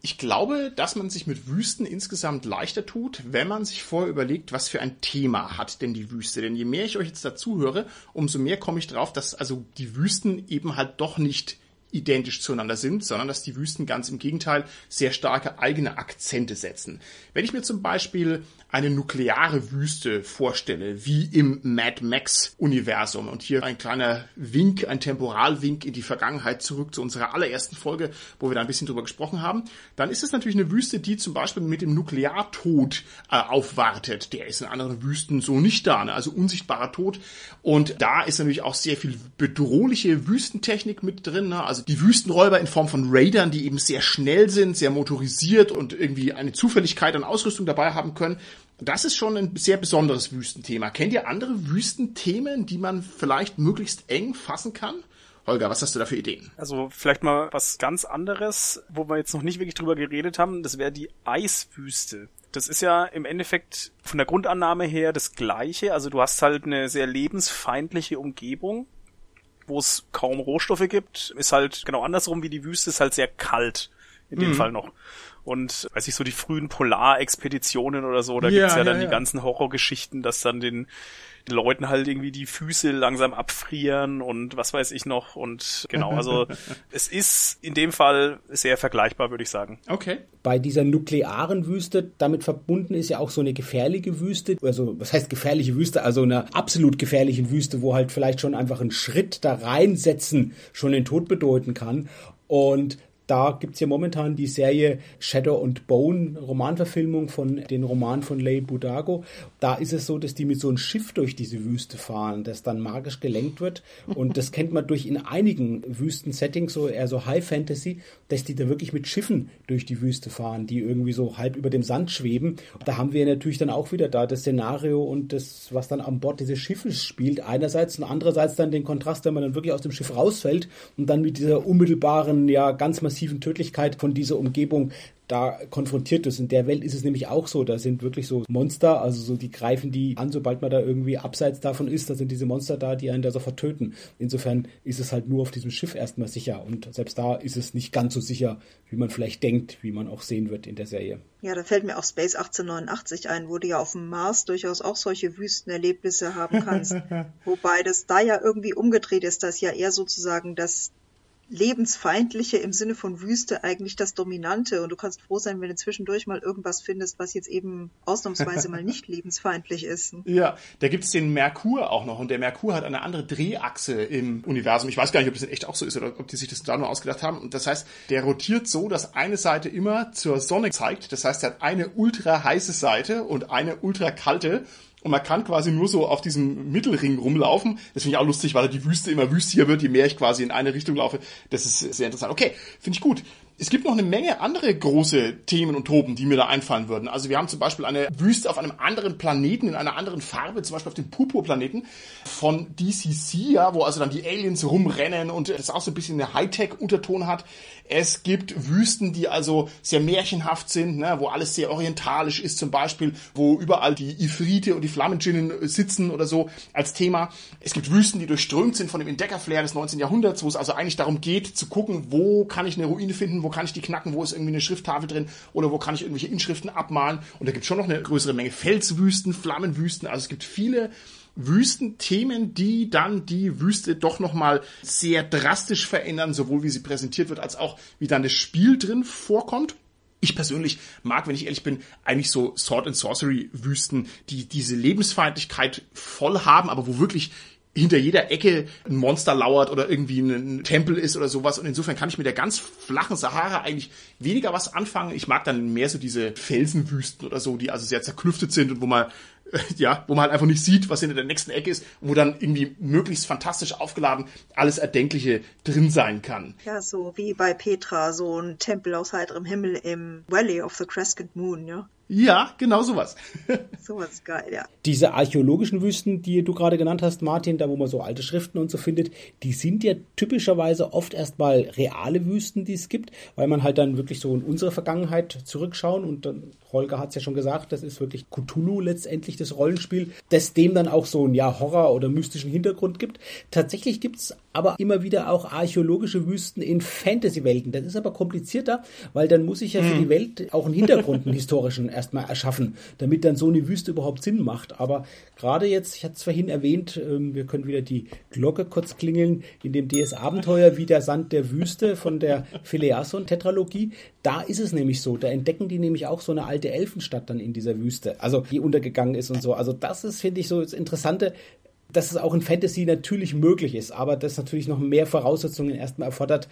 Ich glaube, dass man sich mit Wüsten insgesamt leichter tut, wenn man sich vorher überlegt, was für ein Thema hat denn die Wüste. Denn je mehr ich euch jetzt dazu höre, umso mehr komme ich drauf, dass also die Wüsten eben halt doch nicht identisch zueinander sind, sondern dass die Wüsten ganz im Gegenteil sehr starke eigene Akzente setzen. Wenn ich mir zum Beispiel eine nukleare Wüste vorstelle, wie im Mad Max Universum. Und hier ein kleiner Wink, ein Temporalwink in die Vergangenheit zurück zu unserer allerersten Folge, wo wir da ein bisschen drüber gesprochen haben. Dann ist es natürlich eine Wüste, die zum Beispiel mit dem Nukleartod äh, aufwartet. Der ist in anderen Wüsten so nicht da, ne? also unsichtbarer Tod. Und da ist natürlich auch sehr viel bedrohliche Wüstentechnik mit drin. Ne? Also die Wüstenräuber in Form von Raidern, die eben sehr schnell sind, sehr motorisiert und irgendwie eine Zufälligkeit an Ausrüstung dabei haben können. Das ist schon ein sehr besonderes Wüstenthema. Kennt ihr andere Wüstenthemen, die man vielleicht möglichst eng fassen kann? Holger, was hast du da für Ideen? Also vielleicht mal was ganz anderes, wo wir jetzt noch nicht wirklich drüber geredet haben, das wäre die Eiswüste. Das ist ja im Endeffekt von der Grundannahme her das gleiche. Also du hast halt eine sehr lebensfeindliche Umgebung, wo es kaum Rohstoffe gibt. Ist halt genau andersrum wie die Wüste, ist halt sehr kalt in dem mhm. Fall noch. Und weiß ich so die frühen Polarexpeditionen oder so, da ja, gibt's ja, ja dann ja. die ganzen Horrorgeschichten, dass dann den Leuten halt irgendwie die Füße langsam abfrieren und was weiß ich noch. Und genau, also es ist in dem Fall sehr vergleichbar, würde ich sagen. Okay. Bei dieser nuklearen Wüste, damit verbunden ist ja auch so eine gefährliche Wüste. Also, was heißt gefährliche Wüste? Also eine absolut gefährliche Wüste, wo halt vielleicht schon einfach ein Schritt da reinsetzen schon den Tod bedeuten kann. Und da gibt's ja momentan die Serie Shadow and Bone, Romanverfilmung von den Roman von Leigh Budago. Da ist es so, dass die mit so einem Schiff durch diese Wüste fahren, das dann magisch gelenkt wird. Und das kennt man durch in einigen Wüsten-Settings, so eher so High Fantasy, dass die da wirklich mit Schiffen durch die Wüste fahren, die irgendwie so halb über dem Sand schweben. Da haben wir natürlich dann auch wieder da das Szenario und das, was dann an Bord dieses Schiffes spielt, einerseits und andererseits dann den Kontrast, wenn man dann wirklich aus dem Schiff rausfällt und dann mit dieser unmittelbaren, ja, ganz massiven massiven Tödlichkeit von dieser Umgebung da konfrontiert ist. In der Welt ist es nämlich auch so. Da sind wirklich so Monster, also so die greifen die an, sobald man da irgendwie abseits davon ist, da sind diese Monster da, die einen da so vertöten. Insofern ist es halt nur auf diesem Schiff erstmal sicher. Und selbst da ist es nicht ganz so sicher, wie man vielleicht denkt, wie man auch sehen wird in der Serie. Ja, da fällt mir auch Space 1889 ein, wo du ja auf dem Mars durchaus auch solche Wüstenerlebnisse haben kannst. Wobei das da ja irgendwie umgedreht ist, dass ja eher sozusagen das lebensfeindliche im Sinne von Wüste eigentlich das Dominante und du kannst froh sein, wenn du zwischendurch mal irgendwas findest, was jetzt eben ausnahmsweise mal nicht lebensfeindlich ist. Ja, da gibt's den Merkur auch noch und der Merkur hat eine andere Drehachse im Universum. Ich weiß gar nicht, ob das echt auch so ist oder ob die sich das da nur ausgedacht haben. Und das heißt, der rotiert so, dass eine Seite immer zur Sonne zeigt. Das heißt, er hat eine ultra heiße Seite und eine ultra kalte und man kann quasi nur so auf diesem Mittelring rumlaufen. Das finde ich auch lustig, weil die Wüste immer wüstiger wird, je mehr ich quasi in eine Richtung laufe. Das ist sehr interessant. Okay, finde ich gut. Es gibt noch eine Menge andere große Themen und Tropen, die mir da einfallen würden. Also wir haben zum Beispiel eine Wüste auf einem anderen Planeten, in einer anderen Farbe, zum Beispiel auf dem Purpur-Planeten von DCC, ja, wo also dann die Aliens rumrennen und das auch so ein bisschen eine Hightech-Unterton hat. Es gibt Wüsten, die also sehr märchenhaft sind, ne, wo alles sehr orientalisch ist, zum Beispiel, wo überall die Ifrite und die Flammenjinnen sitzen oder so als Thema. Es gibt Wüsten, die durchströmt sind von dem Entdeckerflair des 19. Jahrhunderts, wo es also eigentlich darum geht, zu gucken, wo kann ich eine Ruine finden, wo kann ich die knacken, wo ist irgendwie eine Schrifttafel drin oder wo kann ich irgendwelche Inschriften abmalen. Und da gibt es schon noch eine größere Menge Felswüsten, Flammenwüsten. Also es gibt viele Wüstenthemen, die dann die Wüste doch nochmal sehr drastisch verändern, sowohl wie sie präsentiert wird, als auch wie dann das Spiel drin vorkommt. Ich persönlich mag, wenn ich ehrlich bin, eigentlich so Sword and Sorcery Wüsten, die diese Lebensfeindlichkeit voll haben, aber wo wirklich hinter jeder Ecke ein Monster lauert oder irgendwie ein Tempel ist oder sowas. Und insofern kann ich mit der ganz flachen Sahara eigentlich weniger was anfangen. Ich mag dann mehr so diese Felsenwüsten oder so, die also sehr zerklüftet sind und wo man ja, wo man halt einfach nicht sieht, was hinter der nächsten Ecke ist, wo dann irgendwie möglichst fantastisch aufgeladen alles Erdenkliche drin sein kann. Ja, so wie bei Petra, so ein Tempel aus heiterem Himmel im Valley of the Crescent Moon, ja. Ja, genau sowas. sowas geil, ja. Diese archäologischen Wüsten, die du gerade genannt hast, Martin, da wo man so alte Schriften und so findet, die sind ja typischerweise oft erstmal reale Wüsten, die es gibt, weil man halt dann wirklich so in unsere Vergangenheit zurückschauen und dann, Holger hat es ja schon gesagt, das ist wirklich Cthulhu letztendlich das Rollenspiel, das dem dann auch so ein ja Horror oder mystischen Hintergrund gibt. Tatsächlich gibt's aber immer wieder auch archäologische Wüsten in Fantasy-Welten. Das ist aber komplizierter, weil dann muss ich ja für die Welt auch einen Hintergrund, einen historischen erstmal erschaffen, damit dann so eine Wüste überhaupt Sinn macht. Aber gerade jetzt, ich hatte es vorhin erwähnt, ähm, wir können wieder die Glocke kurz klingeln, in dem DS-Abenteuer wie der Sand der Wüste von der Phileason-Tetralogie. Da ist es nämlich so, da entdecken die nämlich auch so eine alte Elfenstadt dann in dieser Wüste, also die untergegangen ist und so. Also das ist, finde ich, so das Interessante dass es auch in Fantasy natürlich möglich ist, aber das natürlich noch mehr Voraussetzungen erstmal erfordert.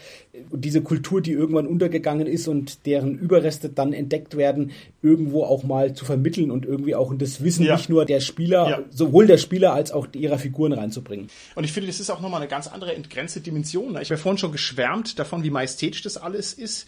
Diese Kultur, die irgendwann untergegangen ist und deren Überreste dann entdeckt werden, irgendwo auch mal zu vermitteln und irgendwie auch in das Wissen ja. nicht nur der Spieler, ja. sowohl der Spieler als auch ihrer Figuren reinzubringen. Und ich finde, das ist auch nochmal eine ganz andere entgrenzte Dimension. Ich habe vorhin schon geschwärmt davon, wie majestätisch das alles ist.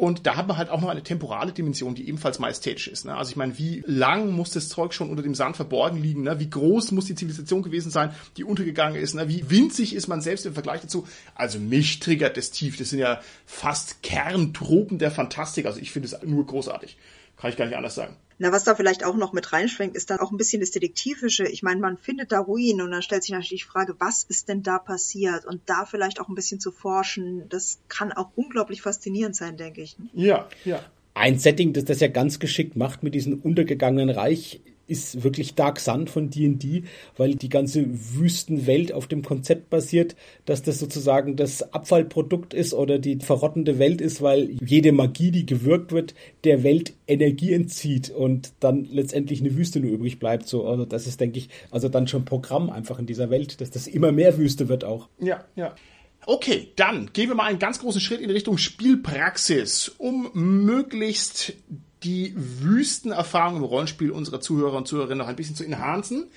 Und da haben wir halt auch noch eine temporale Dimension, die ebenfalls majestätisch ist. Ne? Also ich meine, wie lang muss das Zeug schon unter dem Sand verborgen liegen? Ne? Wie groß muss die Zivilisation gewesen sein, die untergegangen ist? Ne? Wie winzig ist man selbst im Vergleich dazu? Also mich triggert das tief. Das sind ja fast Kerntropen der Fantastik. Also ich finde es nur großartig. Kann ich gar nicht anders sagen. Na, was da vielleicht auch noch mit reinschwenkt, ist dann auch ein bisschen das Detektivische. Ich meine, man findet da Ruinen und dann stellt sich natürlich die Frage, was ist denn da passiert? Und da vielleicht auch ein bisschen zu forschen, das kann auch unglaublich faszinierend sein, denke ich. Ja, ja. Ein Setting, das das ja ganz geschickt macht mit diesem untergegangenen Reich, ist wirklich Dark Sun von D&D, weil die ganze Wüstenwelt auf dem Konzept basiert, dass das sozusagen das Abfallprodukt ist oder die verrottende Welt ist, weil jede Magie, die gewirkt wird, der Welt Energie entzieht und dann letztendlich eine Wüste nur übrig bleibt. So, also das ist, denke ich, also dann schon Programm einfach in dieser Welt, dass das immer mehr Wüste wird auch. Ja, ja. Okay, dann gehen wir mal einen ganz großen Schritt in Richtung Spielpraxis, um möglichst die Wüstenerfahrung im Rollenspiel unserer Zuhörer und Zuhörerinnen noch ein bisschen zu enhancen.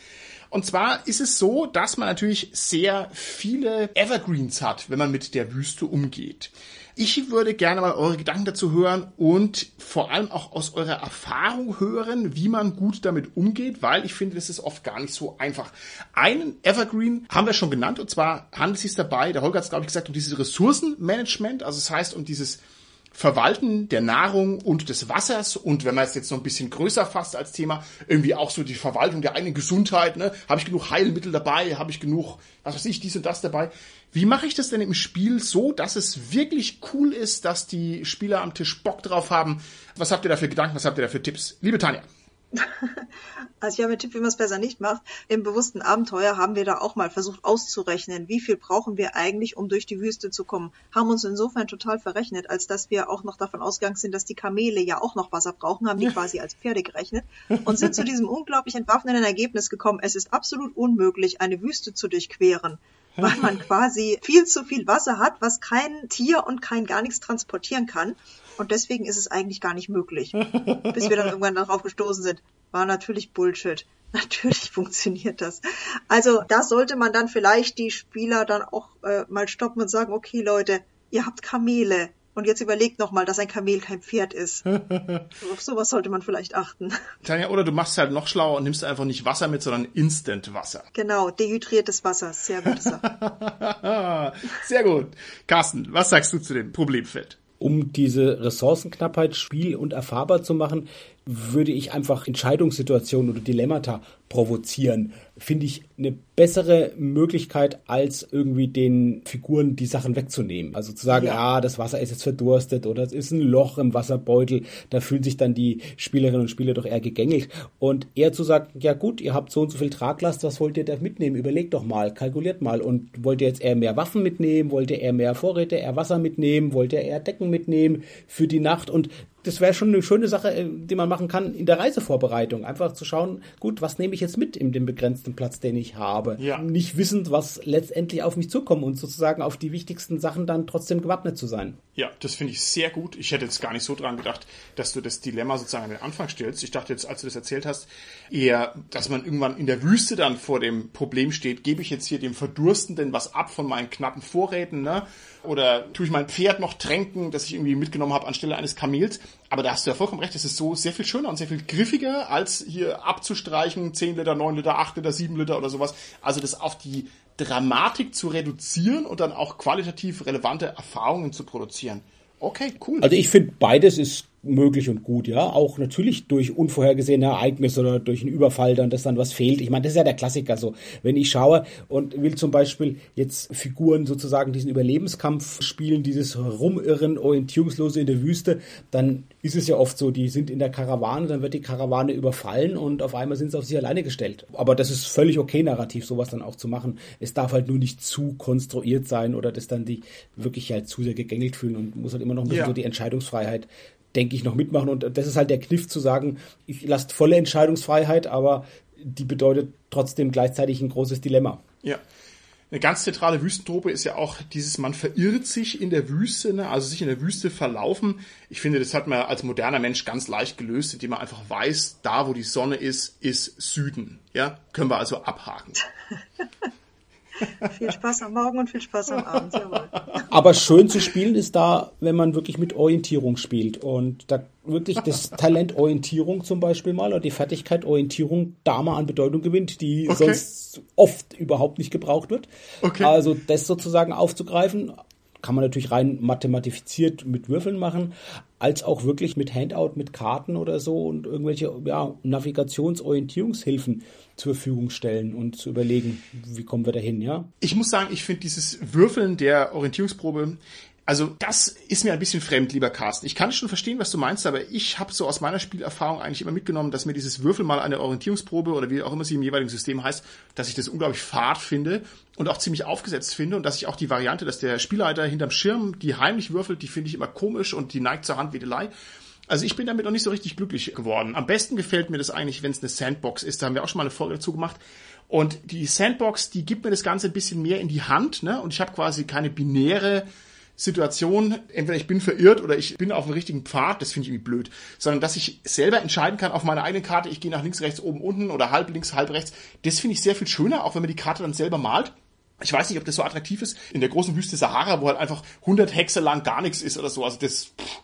Und zwar ist es so, dass man natürlich sehr viele Evergreens hat, wenn man mit der Wüste umgeht. Ich würde gerne mal eure Gedanken dazu hören und vor allem auch aus eurer Erfahrung hören, wie man gut damit umgeht, weil ich finde, das ist oft gar nicht so einfach. Einen Evergreen haben wir schon genannt und zwar handelt es sich dabei, der Holger hat es glaube ich gesagt, um dieses Ressourcenmanagement, also das heißt um dieses Verwalten der Nahrung und des Wassers und wenn man es jetzt noch ein bisschen größer fasst als Thema, irgendwie auch so die Verwaltung der eigenen Gesundheit, ne? Habe ich genug Heilmittel dabei? Habe ich genug, was weiß ich, dies und das dabei? Wie mache ich das denn im Spiel so, dass es wirklich cool ist, dass die Spieler am Tisch Bock drauf haben? Was habt ihr da für Gedanken? Was habt ihr da für Tipps? Liebe Tanja. Also ich habe einen Tipp, wie man es besser nicht macht. Im bewussten Abenteuer haben wir da auch mal versucht auszurechnen, wie viel brauchen wir eigentlich, um durch die Wüste zu kommen. Haben uns insofern total verrechnet, als dass wir auch noch davon ausgegangen sind, dass die Kamele ja auch noch Wasser brauchen, haben die quasi als Pferde gerechnet und sind zu diesem unglaublich entwaffnenden Ergebnis gekommen. Es ist absolut unmöglich, eine Wüste zu durchqueren weil man quasi viel zu viel Wasser hat, was kein Tier und kein gar nichts transportieren kann. Und deswegen ist es eigentlich gar nicht möglich. Bis wir dann irgendwann darauf gestoßen sind. War natürlich Bullshit. Natürlich funktioniert das. Also da sollte man dann vielleicht die Spieler dann auch äh, mal stoppen und sagen, okay Leute, ihr habt Kamele. Und jetzt überlegt nochmal, dass ein Kamel kein Pferd ist. Auf sowas sollte man vielleicht achten. Tanja, oder du machst halt noch schlauer und nimmst einfach nicht Wasser mit, sondern Instant-Wasser. Genau, dehydriertes Wasser. Sehr gute Sache. Sehr gut. Carsten, was sagst du zu dem Problemfeld? Um diese Ressourcenknappheit spiel- und erfahrbar zu machen, würde ich einfach Entscheidungssituationen oder Dilemmata provozieren, finde ich eine bessere Möglichkeit, als irgendwie den Figuren die Sachen wegzunehmen. Also zu sagen, ja. ah, das Wasser ist jetzt verdurstet oder es ist ein Loch im Wasserbeutel, da fühlen sich dann die Spielerinnen und Spieler doch eher gegängelt. Und eher zu sagen, ja gut, ihr habt so und so viel Traglast, was wollt ihr da mitnehmen? Überlegt doch mal, kalkuliert mal. Und wollt ihr jetzt eher mehr Waffen mitnehmen? Wollt ihr eher mehr Vorräte, eher Wasser mitnehmen? Wollt ihr eher Decken mitnehmen für die Nacht? Und das wäre schon eine schöne Sache, äh, die man machen kann in der Reisevorbereitung. Einfach zu schauen, gut, was nehme ich jetzt mit in dem begrenzten Platz, den ich habe? Ja. Nicht wissend, was letztendlich auf mich zukommt und sozusagen auf die wichtigsten Sachen dann trotzdem gewappnet zu sein. Ja, das finde ich sehr gut. Ich hätte jetzt gar nicht so dran gedacht, dass du das Dilemma sozusagen an den Anfang stellst. Ich dachte jetzt, als du das erzählt hast, eher, dass man irgendwann in der Wüste dann vor dem Problem steht, gebe ich jetzt hier dem Verdurstenden was ab von meinen knappen Vorräten, ne? Oder tue ich mein Pferd noch tränken, das ich irgendwie mitgenommen habe anstelle eines Kamels? Aber da hast du ja vollkommen recht, es ist so sehr viel schöner und sehr viel griffiger, als hier abzustreichen, 10 Liter, 9 Liter, 8 Liter, 7 Liter oder sowas. Also das auf die Dramatik zu reduzieren und dann auch qualitativ relevante Erfahrungen zu produzieren. Okay, cool. Also ich finde, beides ist möglich und gut, ja. Auch natürlich durch unvorhergesehene Ereignisse oder durch einen Überfall dann, dass dann was fehlt. Ich meine, das ist ja der Klassiker so. Wenn ich schaue und will zum Beispiel jetzt Figuren sozusagen diesen Überlebenskampf spielen, dieses Rumirren, Orientierungslose in der Wüste, dann ist es ja oft so, die sind in der Karawane, dann wird die Karawane überfallen und auf einmal sind sie auf sich alleine gestellt. Aber das ist völlig okay, narrativ sowas dann auch zu machen. Es darf halt nur nicht zu konstruiert sein oder dass dann die wirklich halt zu sehr gegängelt fühlen und muss halt immer noch ein bisschen ja. so die Entscheidungsfreiheit denke ich, noch mitmachen. Und das ist halt der Kniff zu sagen, ich lasse volle Entscheidungsfreiheit, aber die bedeutet trotzdem gleichzeitig ein großes Dilemma. Ja. Eine ganz zentrale Wüstentrope ist ja auch dieses, man verirrt sich in der Wüste, ne? also sich in der Wüste verlaufen. Ich finde, das hat man als moderner Mensch ganz leicht gelöst, indem man einfach weiß, da wo die Sonne ist, ist Süden. Ja, können wir also abhaken. viel Spaß am Morgen und viel Spaß am Abend, jawohl. Aber schön zu spielen ist da, wenn man wirklich mit Orientierung spielt und da wirklich das Talent Orientierung zum Beispiel mal oder die Fertigkeit Orientierung da mal an Bedeutung gewinnt, die okay. sonst oft überhaupt nicht gebraucht wird. Okay. Also das sozusagen aufzugreifen, kann man natürlich rein mathematifiziert mit Würfeln machen, als auch wirklich mit Handout, mit Karten oder so und irgendwelche ja, Navigationsorientierungshilfen zur Verfügung stellen und zu überlegen, wie kommen wir dahin, ja? Ich muss sagen, ich finde dieses Würfeln der Orientierungsprobe also das ist mir ein bisschen fremd, lieber Carsten. Ich kann schon verstehen, was du meinst, aber ich habe so aus meiner Spielerfahrung eigentlich immer mitgenommen, dass mir dieses Würfel mal eine Orientierungsprobe oder wie auch immer sie im jeweiligen System heißt, dass ich das unglaublich fad finde und auch ziemlich aufgesetzt finde und dass ich auch die Variante, dass der Spielleiter hinterm Schirm die heimlich würfelt, die finde ich immer komisch und die neigt zur Handwedelei. Also ich bin damit noch nicht so richtig glücklich geworden. Am besten gefällt mir das eigentlich, wenn es eine Sandbox ist. Da haben wir auch schon mal eine Folge dazu gemacht. Und die Sandbox, die gibt mir das Ganze ein bisschen mehr in die Hand, ne? Und ich habe quasi keine binäre Situation, entweder ich bin verirrt oder ich bin auf dem richtigen Pfad, das finde ich irgendwie blöd, sondern dass ich selber entscheiden kann auf meiner eigenen Karte, ich gehe nach links, rechts, oben, unten oder halb links, halb rechts, das finde ich sehr viel schöner, auch wenn man die Karte dann selber malt. Ich weiß nicht, ob das so attraktiv ist in der großen Wüste Sahara, wo halt einfach 100 Hexe lang gar nichts ist oder so. Also das, pff,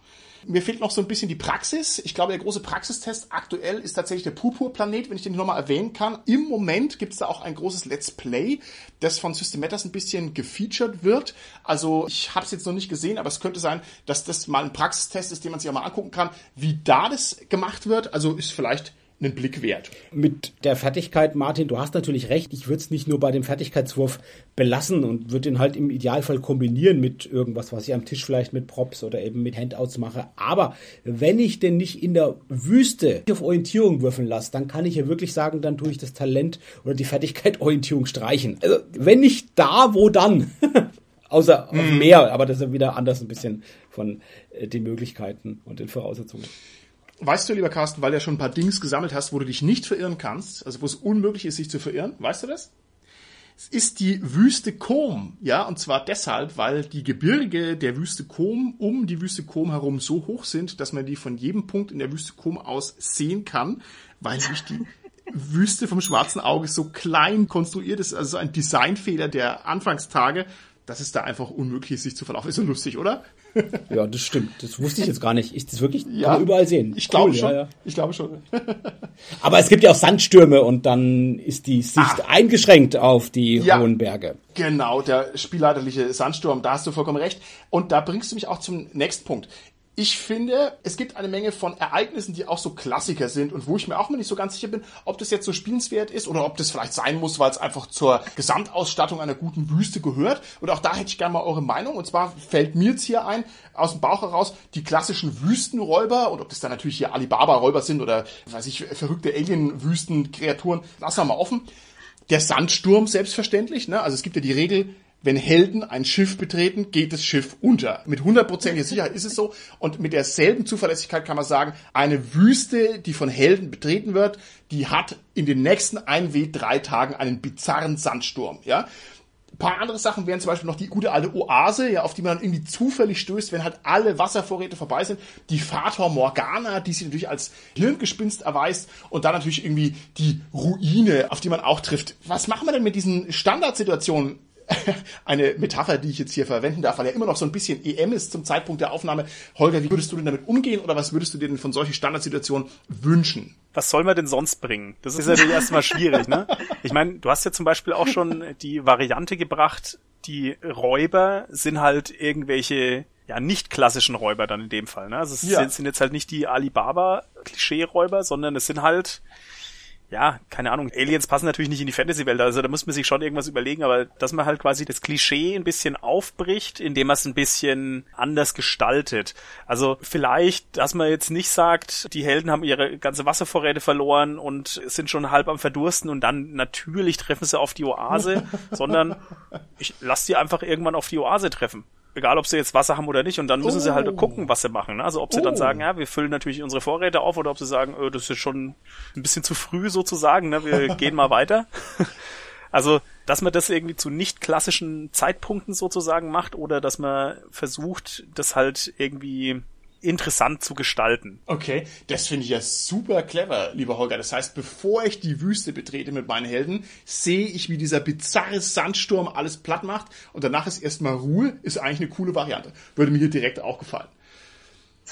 mir fehlt noch so ein bisschen die Praxis. Ich glaube, der große Praxistest aktuell ist tatsächlich der Purpur-Planet, wenn ich den nochmal erwähnen kann. Im Moment gibt es da auch ein großes Let's Play, das von Systematas ein bisschen gefeatured wird. Also ich habe es jetzt noch nicht gesehen, aber es könnte sein, dass das mal ein Praxistest ist, den man sich auch mal angucken kann, wie da das gemacht wird. Also ist vielleicht einen Blick wert. Mit der Fertigkeit, Martin, du hast natürlich recht. Ich würde es nicht nur bei dem Fertigkeitswurf belassen und würde den halt im Idealfall kombinieren mit irgendwas, was ich am Tisch vielleicht mit Props oder eben mit Handouts mache. Aber wenn ich den nicht in der Wüste auf Orientierung würfeln lasse, dann kann ich ja wirklich sagen, dann tue ich das Talent oder die Fertigkeit Orientierung streichen. Also wenn nicht da, wo dann? Außer auf dem mhm. Meer, aber das ist wieder anders ein bisschen von äh, den Möglichkeiten und den Voraussetzungen. Weißt du, lieber Carsten, weil du ja schon ein paar Dings gesammelt hast, wo du dich nicht verirren kannst, also wo es unmöglich ist, sich zu verirren, weißt du das? Es ist die Wüste Kom, ja, und zwar deshalb, weil die Gebirge der Wüste Kom um die Wüste Kom herum so hoch sind, dass man die von jedem Punkt in der Wüste Kom aus sehen kann, weil sich die Wüste vom schwarzen Auge so klein konstruiert ist, also ein Designfehler der Anfangstage, dass es da einfach unmöglich ist, sich zu verlaufen. Ist so lustig, oder? ja, das stimmt. Das wusste ich jetzt gar nicht. Ich das wirklich ja, überall sehen. Ich glaube cool, schon. Ja, ja. Ich glaube schon. Aber es gibt ja auch Sandstürme und dann ist die Sicht ah. eingeschränkt auf die hohen Berge. Genau, der spielleiterliche Sandsturm, da hast du vollkommen recht. Und da bringst du mich auch zum nächsten Punkt ich finde, es gibt eine Menge von Ereignissen, die auch so Klassiker sind und wo ich mir auch mal nicht so ganz sicher bin, ob das jetzt so spielenswert ist oder ob das vielleicht sein muss, weil es einfach zur Gesamtausstattung einer guten Wüste gehört. Und auch da hätte ich gerne mal eure Meinung. Und zwar fällt mir jetzt hier ein, aus dem Bauch heraus, die klassischen Wüstenräuber und ob das dann natürlich hier Alibaba-Räuber sind oder, weiß ich, verrückte Alien-Wüsten-Kreaturen, lassen wir mal offen. Der Sandsturm selbstverständlich, ne? Also es gibt ja die Regel, wenn Helden ein Schiff betreten, geht das Schiff unter. Mit hundertprozentiger Sicherheit ist es so. Und mit derselben Zuverlässigkeit kann man sagen, eine Wüste, die von Helden betreten wird, die hat in den nächsten ein w drei Tagen einen bizarren Sandsturm, ja. Ein paar andere Sachen wären zum Beispiel noch die gute alte Oase, ja, auf die man dann irgendwie zufällig stößt, wenn halt alle Wasservorräte vorbei sind. Die Fata Morgana, die sich natürlich als Hirngespinst erweist. Und dann natürlich irgendwie die Ruine, auf die man auch trifft. Was machen wir denn mit diesen Standardsituationen? eine Metapher, die ich jetzt hier verwenden darf, weil ja immer noch so ein bisschen EM ist zum Zeitpunkt der Aufnahme. Holger, wie würdest du denn damit umgehen oder was würdest du dir denn von solchen Standardsituationen wünschen? Was soll man denn sonst bringen? Das ist natürlich erstmal schwierig, ne? Ich meine, du hast ja zum Beispiel auch schon die Variante gebracht, die Räuber sind halt irgendwelche ja, nicht klassischen Räuber dann in dem Fall. Ne? Also es ja. sind, sind jetzt halt nicht die Alibaba-Klischee-Räuber, sondern es sind halt ja, keine Ahnung, Aliens passen natürlich nicht in die Fantasy-Welt, also da muss man sich schon irgendwas überlegen, aber dass man halt quasi das Klischee ein bisschen aufbricht, indem man es ein bisschen anders gestaltet. Also vielleicht, dass man jetzt nicht sagt, die Helden haben ihre ganze Wasservorräte verloren und sind schon halb am Verdursten und dann natürlich treffen sie auf die Oase, sondern ich lass die einfach irgendwann auf die Oase treffen egal ob sie jetzt Wasser haben oder nicht, und dann müssen oh. sie halt oh. gucken, was sie machen. Ne? Also ob sie oh. dann sagen, ja, wir füllen natürlich unsere Vorräte auf, oder ob sie sagen, oh, das ist schon ein bisschen zu früh sozusagen, ne? wir gehen mal weiter. Also, dass man das irgendwie zu nicht klassischen Zeitpunkten sozusagen macht, oder dass man versucht, das halt irgendwie interessant zu gestalten. Okay, das finde ich ja super clever, lieber Holger. Das heißt, bevor ich die Wüste betrete mit meinen Helden, sehe ich, wie dieser bizarre Sandsturm alles platt macht und danach ist erstmal Ruhe, ist eigentlich eine coole Variante. Würde mir hier direkt auch gefallen.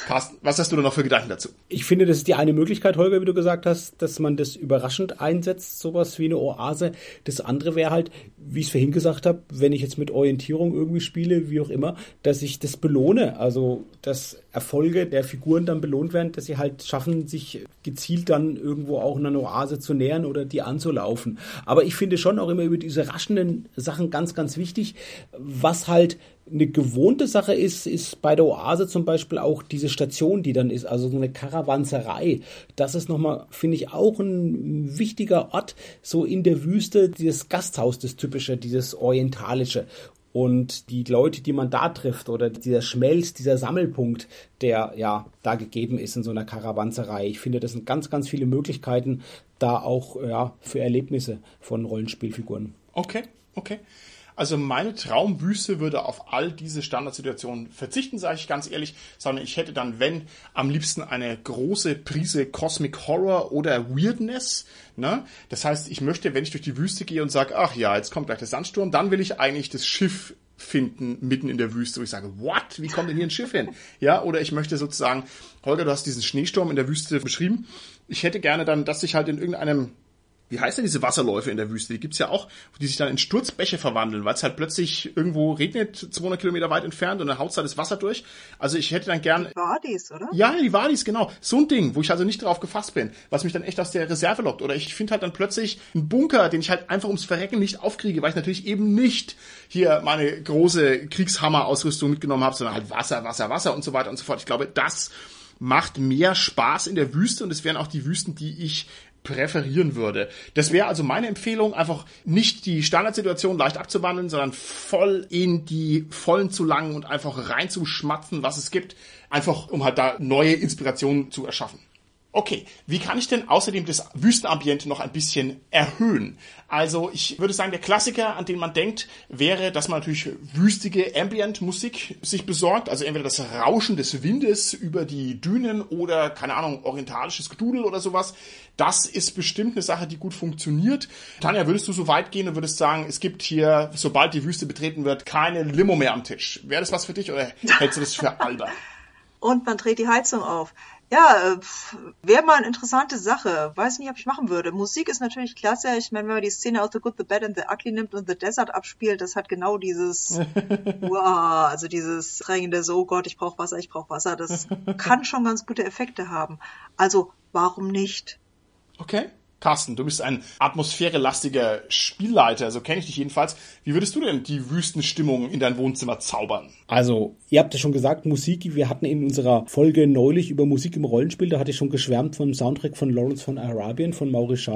Carsten, was hast du da noch für Gedanken dazu? Ich finde, das ist die eine Möglichkeit, Holger, wie du gesagt hast, dass man das überraschend einsetzt, sowas wie eine Oase. Das andere wäre halt, wie ich es vorhin gesagt habe, wenn ich jetzt mit Orientierung irgendwie spiele, wie auch immer, dass ich das belohne. Also, dass Erfolge der Figuren dann belohnt werden, dass sie halt schaffen, sich gezielt dann irgendwo auch in einer Oase zu nähern oder die anzulaufen. Aber ich finde schon auch immer über diese raschenden Sachen ganz, ganz wichtig, was halt eine gewohnte Sache ist, ist bei der Oase zum Beispiel auch diese Station, die dann ist, also so eine Karawanserei. Das ist nochmal, finde ich, auch ein wichtiger Ort, so in der Wüste, dieses Gasthaus, das typische, dieses orientalische. Und die Leute, die man da trifft, oder dieser Schmelz, dieser Sammelpunkt, der ja da gegeben ist in so einer Karawanserei. Ich finde, das sind ganz, ganz viele Möglichkeiten da auch ja, für Erlebnisse von Rollenspielfiguren. Okay, okay. Also meine Traumwüste würde auf all diese Standardsituationen verzichten, sage ich ganz ehrlich, sondern ich hätte dann, wenn, am liebsten eine große Prise Cosmic Horror oder Weirdness. Ne? Das heißt, ich möchte, wenn ich durch die Wüste gehe und sage, ach ja, jetzt kommt gleich der Sandsturm, dann will ich eigentlich das Schiff finden mitten in der Wüste, wo ich sage, what? Wie kommt denn hier ein Schiff hin? Ja, oder ich möchte sozusagen, Holger, du hast diesen Schneesturm in der Wüste beschrieben. Ich hätte gerne dann, dass ich halt in irgendeinem wie heißt denn diese Wasserläufe in der Wüste? Die gibt's ja auch, die sich dann in Sturzbäche verwandeln, weil es halt plötzlich irgendwo regnet, 200 Kilometer weit entfernt und dann haut da das Wasser durch. Also ich hätte dann gern... Die Wadis, oder? Ja, die Wadis, genau. So ein Ding, wo ich also nicht drauf gefasst bin, was mich dann echt aus der Reserve lockt. Oder ich finde halt dann plötzlich einen Bunker, den ich halt einfach ums Verrecken nicht aufkriege, weil ich natürlich eben nicht hier meine große Kriegshammer-Ausrüstung mitgenommen habe, sondern halt Wasser, Wasser, Wasser und so weiter und so fort. Ich glaube, das macht mehr Spaß in der Wüste und es wären auch die Wüsten, die ich präferieren würde. Das wäre also meine Empfehlung, einfach nicht die Standardsituation leicht abzuwandeln, sondern voll in die Vollen zu langen und einfach reinzuschmatzen, was es gibt, einfach um halt da neue Inspirationen zu erschaffen. Okay, wie kann ich denn außerdem das Wüstenambiente noch ein bisschen erhöhen? Also ich würde sagen, der Klassiker, an den man denkt, wäre, dass man natürlich wüstige Ambient-Musik sich besorgt. Also entweder das Rauschen des Windes über die Dünen oder, keine Ahnung, orientalisches Gedudel oder sowas. Das ist bestimmt eine Sache, die gut funktioniert. Tanja, würdest du so weit gehen und würdest sagen, es gibt hier, sobald die Wüste betreten wird, keine Limo mehr am Tisch? Wäre das was für dich oder hältst du das für albern? Und man dreht die Heizung auf. Ja, äh, wäre mal eine interessante Sache. Weiß nicht, ob ich machen würde. Musik ist natürlich klasse. Ich meine, wenn man die Szene aus The Good, The Bad and The Ugly nimmt und The Desert abspielt, das hat genau dieses, wow, also dieses drängende so, oh Gott, ich brauche Wasser, ich brauche Wasser. Das kann schon ganz gute Effekte haben. Also, warum nicht? Okay. Carsten, du bist ein atmosphärelastiger Spielleiter, so kenne ich dich jedenfalls. Wie würdest du denn die Wüstenstimmung in dein Wohnzimmer zaubern? Also, ihr habt ja schon gesagt, Musik, wir hatten in unserer Folge neulich über Musik im Rollenspiel, da hatte ich schon geschwärmt vom Soundtrack von Lawrence von Arabien, von Maurice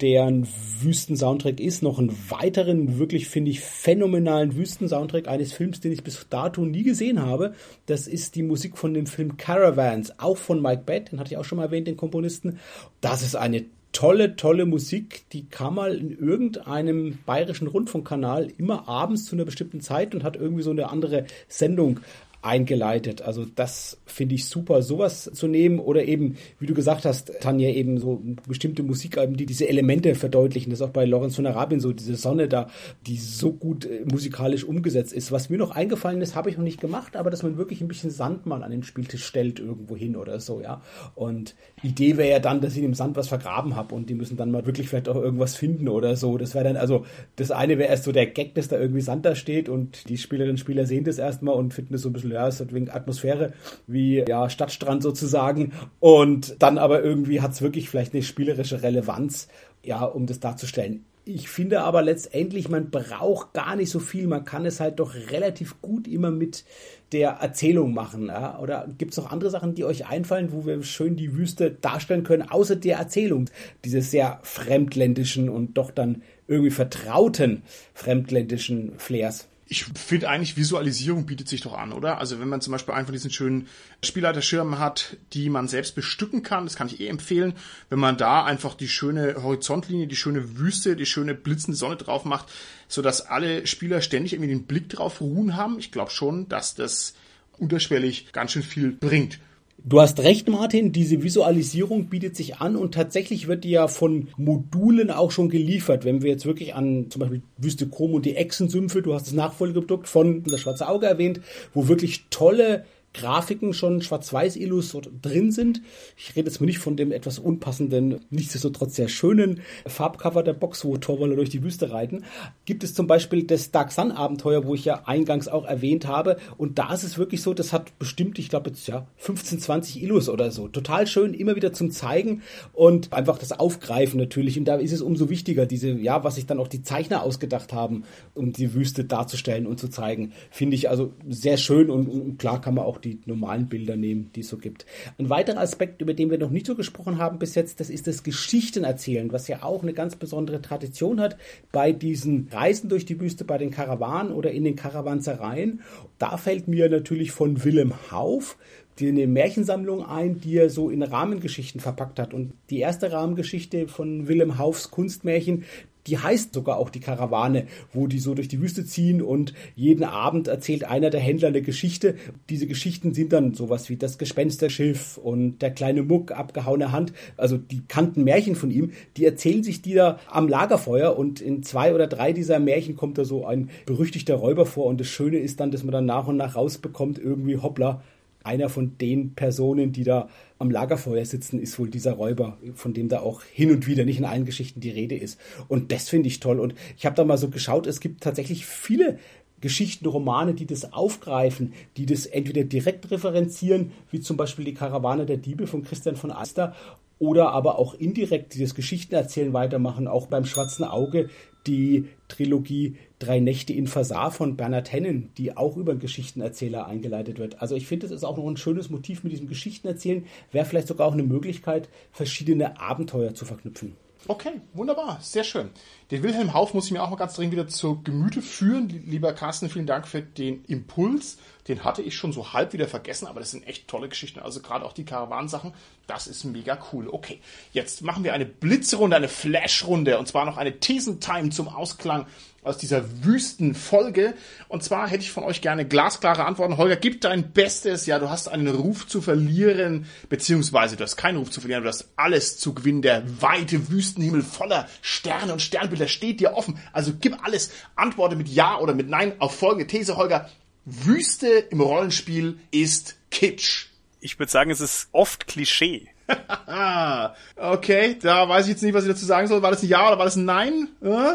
der ein Wüstensoundtrack ist. Noch einen weiteren, wirklich, finde ich, phänomenalen Wüstensoundtrack eines Films, den ich bis dato nie gesehen habe. Das ist die Musik von dem Film Caravans, auch von Mike Bett, den hatte ich auch schon mal erwähnt, den Komponisten. Das ist eine tolle, tolle Musik, die kam mal in irgendeinem bayerischen Rundfunkkanal immer abends zu einer bestimmten Zeit und hat irgendwie so eine andere Sendung eingeleitet. Also das finde ich super, sowas zu nehmen oder eben, wie du gesagt hast, Tanja, eben so bestimmte Musikalben, die diese Elemente verdeutlichen. Das ist auch bei Lorenz von Arabien so, diese Sonne da, die so gut äh, musikalisch umgesetzt ist. Was mir noch eingefallen ist, habe ich noch nicht gemacht, aber dass man wirklich ein bisschen Sand mal an den Spieltisch stellt irgendwo hin oder so, ja. Und Idee wäre ja dann, dass ich im Sand was vergraben habe und die müssen dann mal wirklich vielleicht auch irgendwas finden oder so. Das wäre dann, also das eine wäre erst so der Gag, dass da irgendwie Sand da steht und die Spielerinnen und Spieler sehen das erstmal und finden das so ein bisschen ja, es hat wegen Atmosphäre wie ja Stadtstrand sozusagen. Und dann aber irgendwie hat es wirklich vielleicht eine spielerische Relevanz, ja, um das darzustellen. Ich finde aber letztendlich, man braucht gar nicht so viel. Man kann es halt doch relativ gut immer mit der Erzählung machen. Ja? Oder gibt es noch andere Sachen, die euch einfallen, wo wir schön die Wüste darstellen können, außer der Erzählung? Dieses sehr fremdländischen und doch dann irgendwie vertrauten fremdländischen Flairs ich finde eigentlich, Visualisierung bietet sich doch an, oder? Also wenn man zum Beispiel einen von diesen schönen Spielleiterschirmen hat, die man selbst bestücken kann, das kann ich eh empfehlen, wenn man da einfach die schöne Horizontlinie, die schöne Wüste, die schöne blitzende Sonne drauf macht, so dass alle Spieler ständig irgendwie den Blick drauf ruhen haben. Ich glaube schon, dass das unterschwellig ganz schön viel bringt. Du hast recht, Martin, diese Visualisierung bietet sich an und tatsächlich wird die ja von Modulen auch schon geliefert. Wenn wir jetzt wirklich an zum Beispiel Wüste Chrom und die Echsensümpfe, du hast das Nachfolgeprodukt von das Schwarze Auge erwähnt, wo wirklich tolle Grafiken schon schwarz-weiß-Illus drin sind. Ich rede jetzt mal nicht von dem etwas unpassenden, nichtsdestotrotz sehr schönen Farbcover der Box, wo Torwaller durch die Wüste reiten. Gibt es zum Beispiel das Dark Sun Abenteuer, wo ich ja eingangs auch erwähnt habe. Und da ist es wirklich so, das hat bestimmt, ich glaube jetzt ja 15, 20 Illus oder so. Total schön, immer wieder zum Zeigen und einfach das Aufgreifen natürlich. Und da ist es umso wichtiger, diese, ja, was sich dann auch die Zeichner ausgedacht haben, um die Wüste darzustellen und zu zeigen. Finde ich also sehr schön und, und klar kann man auch die die normalen Bilder nehmen, die es so gibt. Ein weiterer Aspekt, über den wir noch nicht so gesprochen haben bis jetzt, das ist das Geschichtenerzählen, was ja auch eine ganz besondere Tradition hat bei diesen Reisen durch die Wüste, bei den Karawanen oder in den Karawansereien. Da fällt mir natürlich von Willem Hauf die eine Märchensammlung ein, die er so in Rahmengeschichten verpackt hat. Und die erste Rahmengeschichte von Willem Haufs Kunstmärchen, die heißt sogar auch die Karawane, wo die so durch die Wüste ziehen und jeden Abend erzählt einer der Händler eine Geschichte. Diese Geschichten sind dann sowas wie das Gespensterschiff und der kleine Muck, abgehauene Hand, also die kannten Märchen von ihm, die erzählen sich die da am Lagerfeuer und in zwei oder drei dieser Märchen kommt da so ein berüchtigter Räuber vor und das Schöne ist dann, dass man dann nach und nach rausbekommt, irgendwie hoppla, einer von den Personen, die da am Lagerfeuer sitzen, ist wohl dieser Räuber, von dem da auch hin und wieder nicht in allen Geschichten die Rede ist. Und das finde ich toll. Und ich habe da mal so geschaut, es gibt tatsächlich viele Geschichten, Romane, die das aufgreifen, die das entweder direkt referenzieren, wie zum Beispiel die Karawane der Diebe von Christian von Aster, oder aber auch indirekt dieses Geschichtenerzählen weitermachen, auch beim Schwarzen Auge die Trilogie Drei Nächte in Fasar von Bernhard Hennen, die auch über einen Geschichtenerzähler eingeleitet wird. Also ich finde, das ist auch noch ein schönes Motiv mit diesem Geschichtenerzählen. Wäre vielleicht sogar auch eine Möglichkeit, verschiedene Abenteuer zu verknüpfen. Okay, wunderbar, sehr schön. Den Wilhelm Hauf muss ich mir auch mal ganz dringend wieder zu Gemüte führen. Lieber Carsten, vielen Dank für den Impuls. Den hatte ich schon so halb wieder vergessen, aber das sind echt tolle Geschichten. Also gerade auch die Karawansachen, das ist mega cool. Okay, jetzt machen wir eine Blitzrunde, eine Flashrunde und zwar noch eine Thesentime zum Ausklang aus dieser Wüstenfolge. Und zwar hätte ich von euch gerne glasklare Antworten. Holger, gib dein Bestes. Ja, du hast einen Ruf zu verlieren, beziehungsweise du hast keinen Ruf zu verlieren, du hast alles zu gewinnen. Der weite Wüstenhimmel voller Sterne und Sternbilder steht dir offen. Also gib alles. Antworte mit Ja oder mit Nein auf folgende These, Holger. Wüste im Rollenspiel ist Kitsch. Ich würde sagen, es ist oft Klischee. okay, da weiß ich jetzt nicht, was ich dazu sagen soll. War das ein Ja oder war das ein Nein? Äh?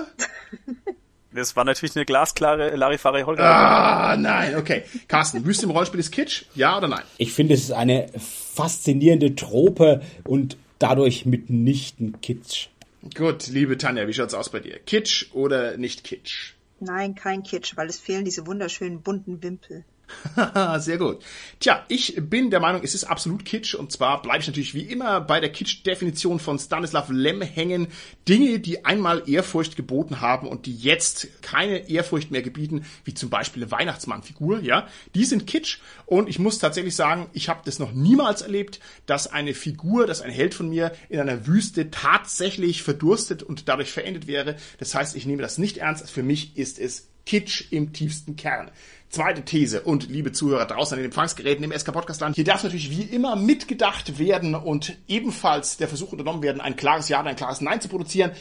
Das war natürlich eine glasklare Larifari Holger. Ah, nein, okay. Carsten, Wüste im Rollenspiel ist Kitsch? Ja oder nein? Ich finde, es ist eine faszinierende Trope und dadurch mitnichten Kitsch. Gut, liebe Tanja, wie schaut's aus bei dir? Kitsch oder nicht Kitsch? Nein, kein Kitsch, weil es fehlen diese wunderschönen bunten Wimpel. Sehr gut. Tja, ich bin der Meinung, es ist absolut Kitsch und zwar bleibe ich natürlich wie immer bei der Kitsch-Definition von Stanislav Lem hängen. Dinge, die einmal Ehrfurcht geboten haben und die jetzt keine Ehrfurcht mehr gebieten, wie zum Beispiel eine Weihnachtsmannfigur, ja, die sind Kitsch und ich muss tatsächlich sagen, ich habe das noch niemals erlebt, dass eine Figur, dass ein Held von mir in einer Wüste tatsächlich verdurstet und dadurch verendet wäre. Das heißt, ich nehme das nicht ernst. Für mich ist es Kitsch im tiefsten Kern. Zweite These und liebe Zuhörer draußen an den Empfangsgeräten im SK Podcastland. Hier darf natürlich wie immer mitgedacht werden und ebenfalls der Versuch unternommen werden, ein klares Ja oder ein klares Nein zu produzieren.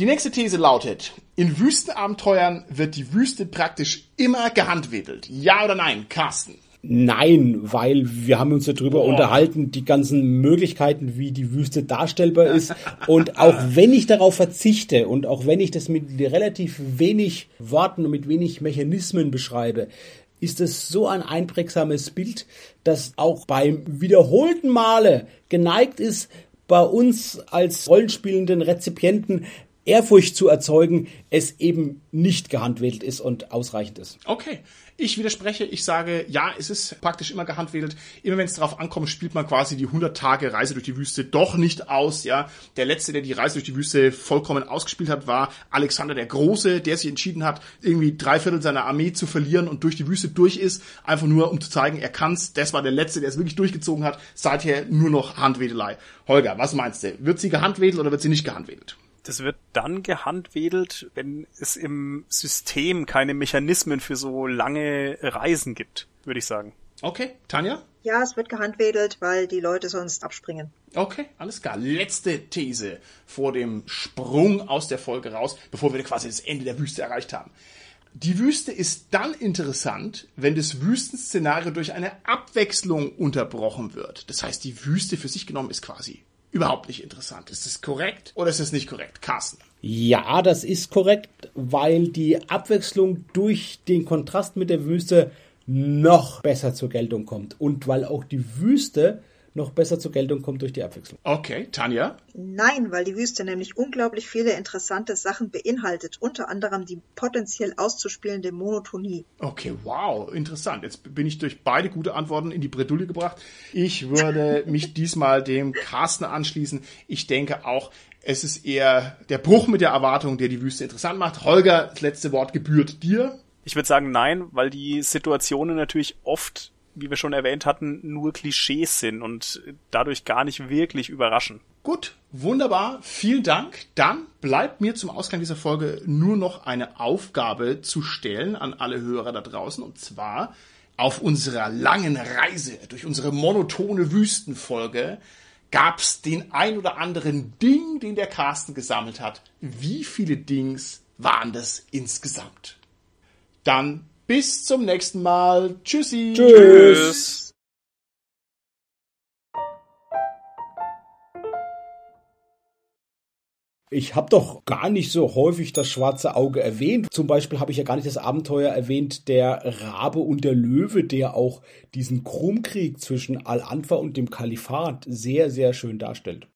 Die nächste These lautet, in Wüstenabenteuern wird die Wüste praktisch immer gehandwedelt. Ja oder nein, Carsten? Nein, weil wir haben uns darüber oh. unterhalten, die ganzen Möglichkeiten, wie die Wüste darstellbar ist. Und auch wenn ich darauf verzichte und auch wenn ich das mit relativ wenig Worten und mit wenig Mechanismen beschreibe, ist es so ein einprägsames Bild, dass auch beim wiederholten Male geneigt ist, bei uns als rollenspielenden Rezipienten Ehrfurcht zu erzeugen, es eben nicht gehandwedelt ist und ausreichend ist. Okay. Ich widerspreche, ich sage, ja, es ist praktisch immer gehandwedelt. Immer wenn es darauf ankommt, spielt man quasi die 100 Tage Reise durch die Wüste doch nicht aus, ja. Der letzte, der die Reise durch die Wüste vollkommen ausgespielt hat, war Alexander der Große, der sich entschieden hat, irgendwie drei Viertel seiner Armee zu verlieren und durch die Wüste durch ist, einfach nur um zu zeigen, er kann's. Das war der letzte, der es wirklich durchgezogen hat. Seither nur noch Handwedelei. Holger, was meinst du? Wird sie gehandwedelt oder wird sie nicht gehandwedelt? Das wird dann gehandwedelt, wenn es im System keine Mechanismen für so lange Reisen gibt, würde ich sagen. Okay, Tanja? Ja, es wird gehandwedelt, weil die Leute sonst abspringen. Okay, alles klar. Letzte These vor dem Sprung aus der Folge raus, bevor wir quasi das Ende der Wüste erreicht haben. Die Wüste ist dann interessant, wenn das Wüstenszenario durch eine Abwechslung unterbrochen wird. Das heißt, die Wüste für sich genommen ist quasi überhaupt nicht interessant. Ist das korrekt oder ist das nicht korrekt? Carsten. Ja, das ist korrekt, weil die Abwechslung durch den Kontrast mit der Wüste noch besser zur Geltung kommt und weil auch die Wüste noch besser zur Geltung kommt durch die Abwechslung. Okay, Tanja? Nein, weil die Wüste nämlich unglaublich viele interessante Sachen beinhaltet, unter anderem die potenziell auszuspielende Monotonie. Okay, wow, interessant. Jetzt bin ich durch beide gute Antworten in die Bredouille gebracht. Ich würde mich diesmal dem Carsten anschließen. Ich denke auch, es ist eher der Bruch mit der Erwartung, der die Wüste interessant macht. Holger, das letzte Wort gebührt dir. Ich würde sagen nein, weil die Situationen natürlich oft wie wir schon erwähnt hatten, nur Klischees sind und dadurch gar nicht wirklich überraschen. Gut, wunderbar, vielen Dank. Dann bleibt mir zum Ausgang dieser Folge nur noch eine Aufgabe zu stellen an alle Hörer da draußen und zwar auf unserer langen Reise durch unsere monotone Wüstenfolge gab's den ein oder anderen Ding, den der Carsten gesammelt hat. Wie viele Dings waren das insgesamt? Dann bis zum nächsten Mal. Tschüssi. Tschüss. Ich habe doch gar nicht so häufig das schwarze Auge erwähnt. Zum Beispiel habe ich ja gar nicht das Abenteuer erwähnt, der Rabe und der Löwe, der auch diesen Krummkrieg zwischen Al-Anfa und dem Kalifat sehr, sehr schön darstellt.